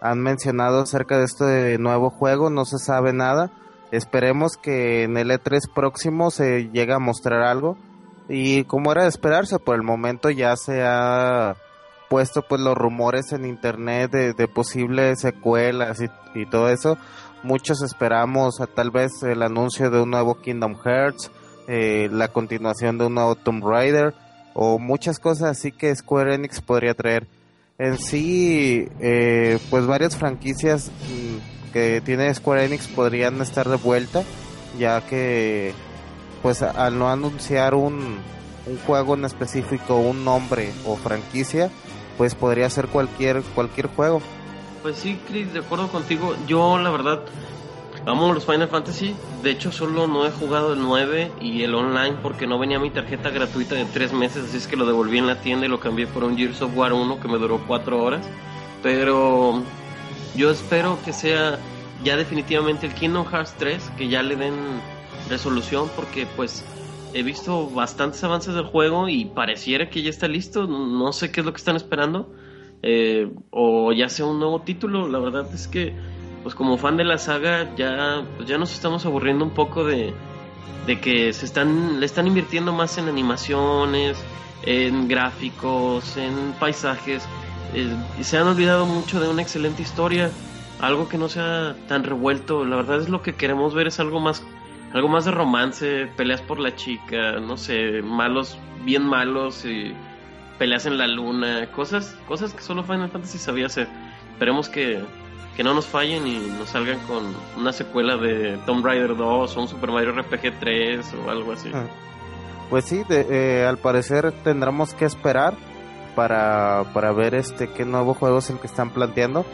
han mencionado acerca de este nuevo juego, no se sabe nada. Esperemos que en el E3 próximo se llegue a mostrar algo. Y como era de esperarse, por el momento ya se ha puesto pues los rumores en internet de, posibles secuelas y, y todo eso. Muchos esperamos a tal vez el anuncio de un nuevo Kingdom Hearts, eh, la continuación de un nuevo Tomb Raider o muchas cosas así que Square Enix podría traer. En sí, eh, pues varias franquicias mm, que tiene Square Enix podrían estar de vuelta, ya que pues al no anunciar un, un juego en específico, un nombre o franquicia, pues podría ser cualquier cualquier juego. Pues sí, Chris, de acuerdo contigo. Yo, la verdad, amo los Final Fantasy. De hecho, solo no he jugado el 9 y el online porque no venía mi tarjeta gratuita de 3 meses. Así es que lo devolví en la tienda y lo cambié por un Gears of War 1 que me duró 4 horas. Pero yo espero que sea ya definitivamente el Kingdom Hearts 3, que ya le den resolución porque pues he visto bastantes avances del juego y pareciera que ya está listo. No sé qué es lo que están esperando. Eh, o ya sea un nuevo título. La verdad es que, pues como fan de la saga, ya, pues, ya nos estamos aburriendo un poco de, de que se están, le están invirtiendo más en animaciones, en gráficos, en paisajes. eh, y se han olvidado mucho de una excelente historia. Algo que no sea tan revuelto. La verdad es lo que queremos ver es algo más algo más de romance, peleas por la chica, no sé, malos, bien malos y peleas en la luna, cosas, cosas que solo Final Fantasy sabía hacer. Esperemos que, que no nos fallen y nos salgan con una secuela de Tomb Raider 2 o un Super Mario RPG 3 o algo así. Ah. Pues sí, de- eh, al parecer tendremos que esperar para, para ver este qué nuevo juego es el que están planteando.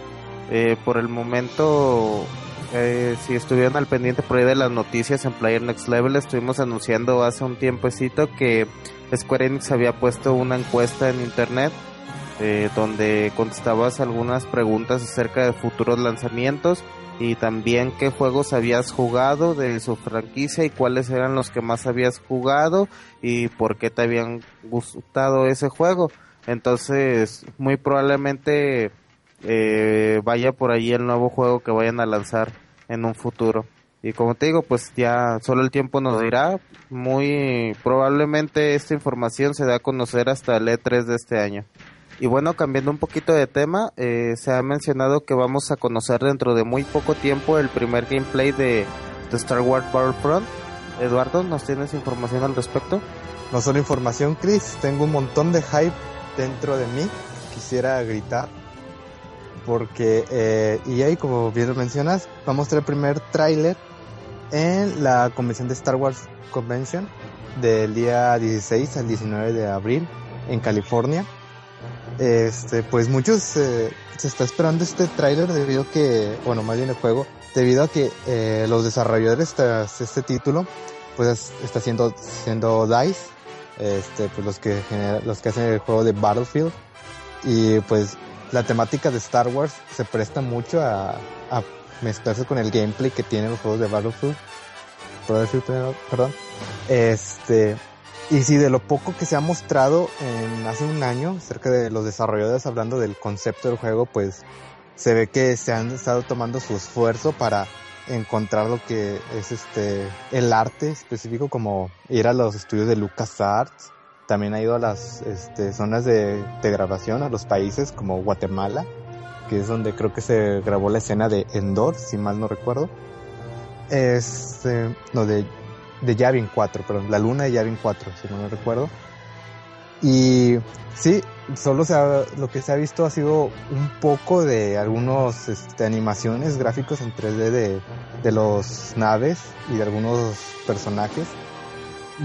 Eh, por el momento, eh, si estuvieron al pendiente por ahí de las noticias en Player Next Level, estuvimos anunciando hace un tiempecito que Square Enix había puesto una encuesta en internet eh, donde contestabas algunas preguntas acerca de futuros lanzamientos y también qué juegos habías jugado de su franquicia y cuáles eran los que más habías jugado y por qué te habían gustado ese juego. Entonces, muy probablemente eh, vaya por ahí el nuevo juego que vayan a lanzar en un futuro. Y como te digo, pues ya solo el tiempo nos dirá. Muy probablemente esta información se da a conocer hasta el E3 de este año. Y bueno, cambiando un poquito de tema, eh, se ha mencionado que vamos a conocer dentro de muy poco tiempo el primer gameplay de, de Star Wars Battlefront. Eduardo, ¿nos tienes información al respecto? No solo información, Chris, tengo un montón de hype dentro de mí. Quisiera gritar. Porque eh, EA, como bien lo mencionas, va a mostrar el primer tráiler en la convención de Star Wars Convention del día 16 al 19 de abril en California. Este, pues muchos eh, se está esperando este tráiler debido a que, bueno, más bien el juego, debido a que eh, los desarrolladores tras este título, pues está siendo siendo Dice, este, pues los que genera- los que hacen el juego de Battlefield y pues la temática de Star Wars se presta mucho a, mezclarse con el gameplay que tienen los juegos de Battlefield. Perdón. Este, y si de lo poco que se ha mostrado en hace un año acerca de los desarrolladores hablando del concepto del juego, pues se ve que se han estado tomando su esfuerzo para encontrar lo que es este el arte específico como ir a los estudios de LucasArts también ha ido a las este, zonas de, grabación a los países como Guatemala que es donde creo que se grabó la escena de Endor si mal no recuerdo este no de de Yavin 4 perdón la luna de Yavin 4 si mal no recuerdo y sí, solo se ha- lo que se ha visto ha sido un poco de algunos este, animaciones gráficos en 3D de, de los naves y de algunos personajes.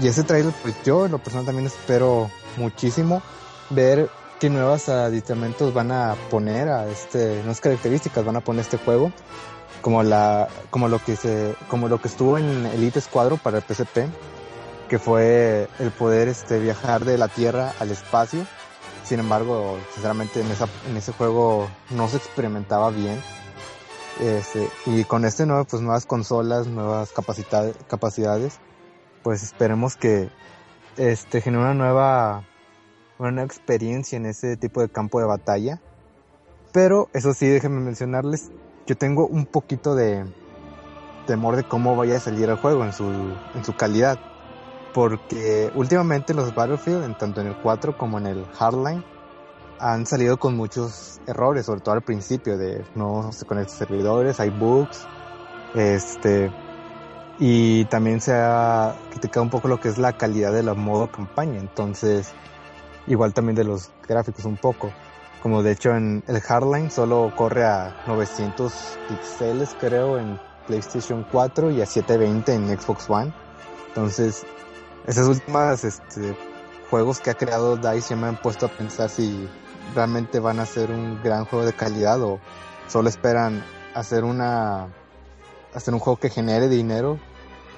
Y ese trailer, pues yo en lo personal también espero muchísimo ver qué nuevos aditamentos van a poner a este, nuevas características van a poner este juego. Como la, como lo que se, como lo que estuvo en Elite Squadron para el PSP, que fue el poder este viajar de la Tierra al espacio. Sin embargo, sinceramente en, esa, en ese juego no se experimentaba bien. Este, y con este nuevo, pues nuevas consolas, nuevas capacidades, pues esperemos que este genere una nueva, una experiencia en ese tipo de campo de batalla. Pero eso sí, déjenme mencionarles, yo tengo un poquito de temor de cómo vaya a salir el juego en su, en su calidad porque últimamente los Battlefield, tanto en el 4 como en el Hardline, han salido con muchos errores, sobre todo al principio, de no se conectan servidores, hay bugs, este, y también se ha criticado un poco lo que es la calidad de la modo campaña, entonces, igual también de los gráficos un poco, como de hecho en el Hardline solo corre a 900 píxeles creo en PlayStation 4 y a 720 en Xbox One, entonces esas últimas este, juegos que ha creado DICE ya me han puesto a pensar si realmente van a ser un gran juego de calidad o solo esperan hacer una hacer un juego que genere dinero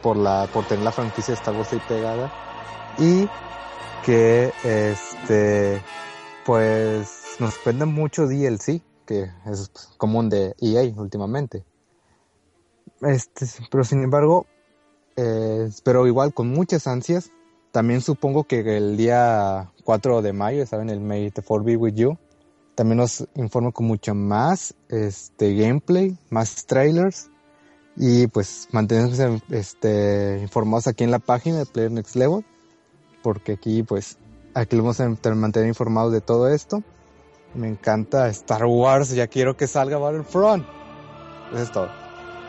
por la por tener la franquicia de Star Wars pegada y que este pues nos venda mucho DLC que es pues, común de EA últimamente este pero sin embargo eh, pero igual con muchas ansias. También supongo que el día 4 de mayo, saben, el May the 4 be with you, también nos informo con mucho más este gameplay, más trailers y pues mantenerse este, informados aquí en la página de Player Next Level, porque aquí pues aquí vamos a mantener informados de todo esto. Me encanta Star Wars, ya quiero que salga Battlefront. Eso es todo.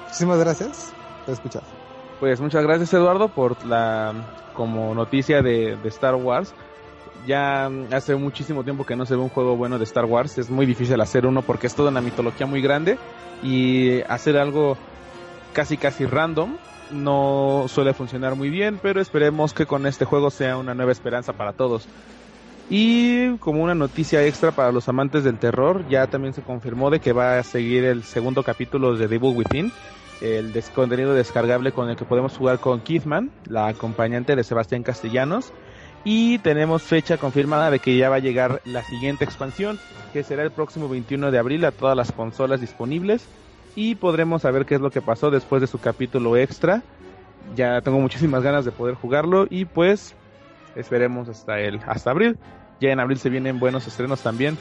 Muchísimas gracias por escuchar. Pues muchas gracias Eduardo por la como noticia de, de Star Wars. Ya hace muchísimo tiempo que no se ve un juego bueno de Star Wars. Es muy difícil hacer uno porque es toda una mitología muy grande y hacer algo casi casi random no suele funcionar muy bien, pero esperemos que con este juego sea una nueva esperanza para todos. Y como una noticia extra para los amantes del terror, ya también se confirmó de que va a seguir el segundo capítulo de Devil Within, el contenido descargable con el que podemos jugar con Kidman, la acompañante de Sebastián Castellanos. Y tenemos fecha confirmada de que ya va a llegar la siguiente expansión, que será el próximo 21 de abril a todas las consolas disponibles. Y podremos saber qué es lo que pasó después de su capítulo extra. Ya tengo muchísimas ganas de poder jugarlo y pues esperemos hasta el hasta abril. Ya en abril se vienen buenos estrenos también.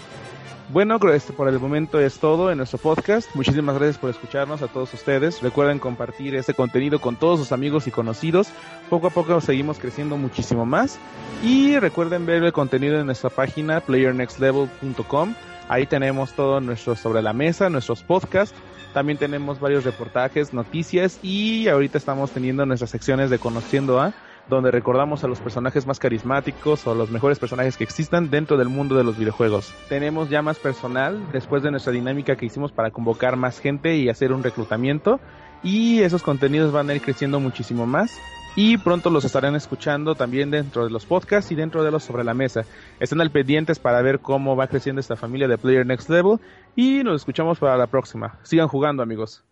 Bueno, creo que este por el momento es todo en nuestro podcast. Muchísimas gracias por escucharnos a todos ustedes. Recuerden compartir este contenido con todos sus amigos y conocidos. Poco a poco seguimos creciendo muchísimo más. Y recuerden ver el contenido en nuestra página playernextlevel.com. Ahí tenemos todo nuestro sobre la mesa, nuestros podcasts. También tenemos varios reportajes, noticias y ahorita estamos teniendo nuestras secciones de Conociendo a donde recordamos a los personajes más carismáticos o los mejores personajes que existan dentro del mundo de los videojuegos. Tenemos ya más personal después de nuestra dinámica que hicimos para convocar más gente y hacer un reclutamiento y esos contenidos van a ir creciendo muchísimo más y pronto los estarán escuchando también dentro de los podcasts y dentro de los sobre la mesa. Estén al pendientes para ver cómo va creciendo esta familia de Player Next Level y nos escuchamos para la próxima. Sigan jugando amigos.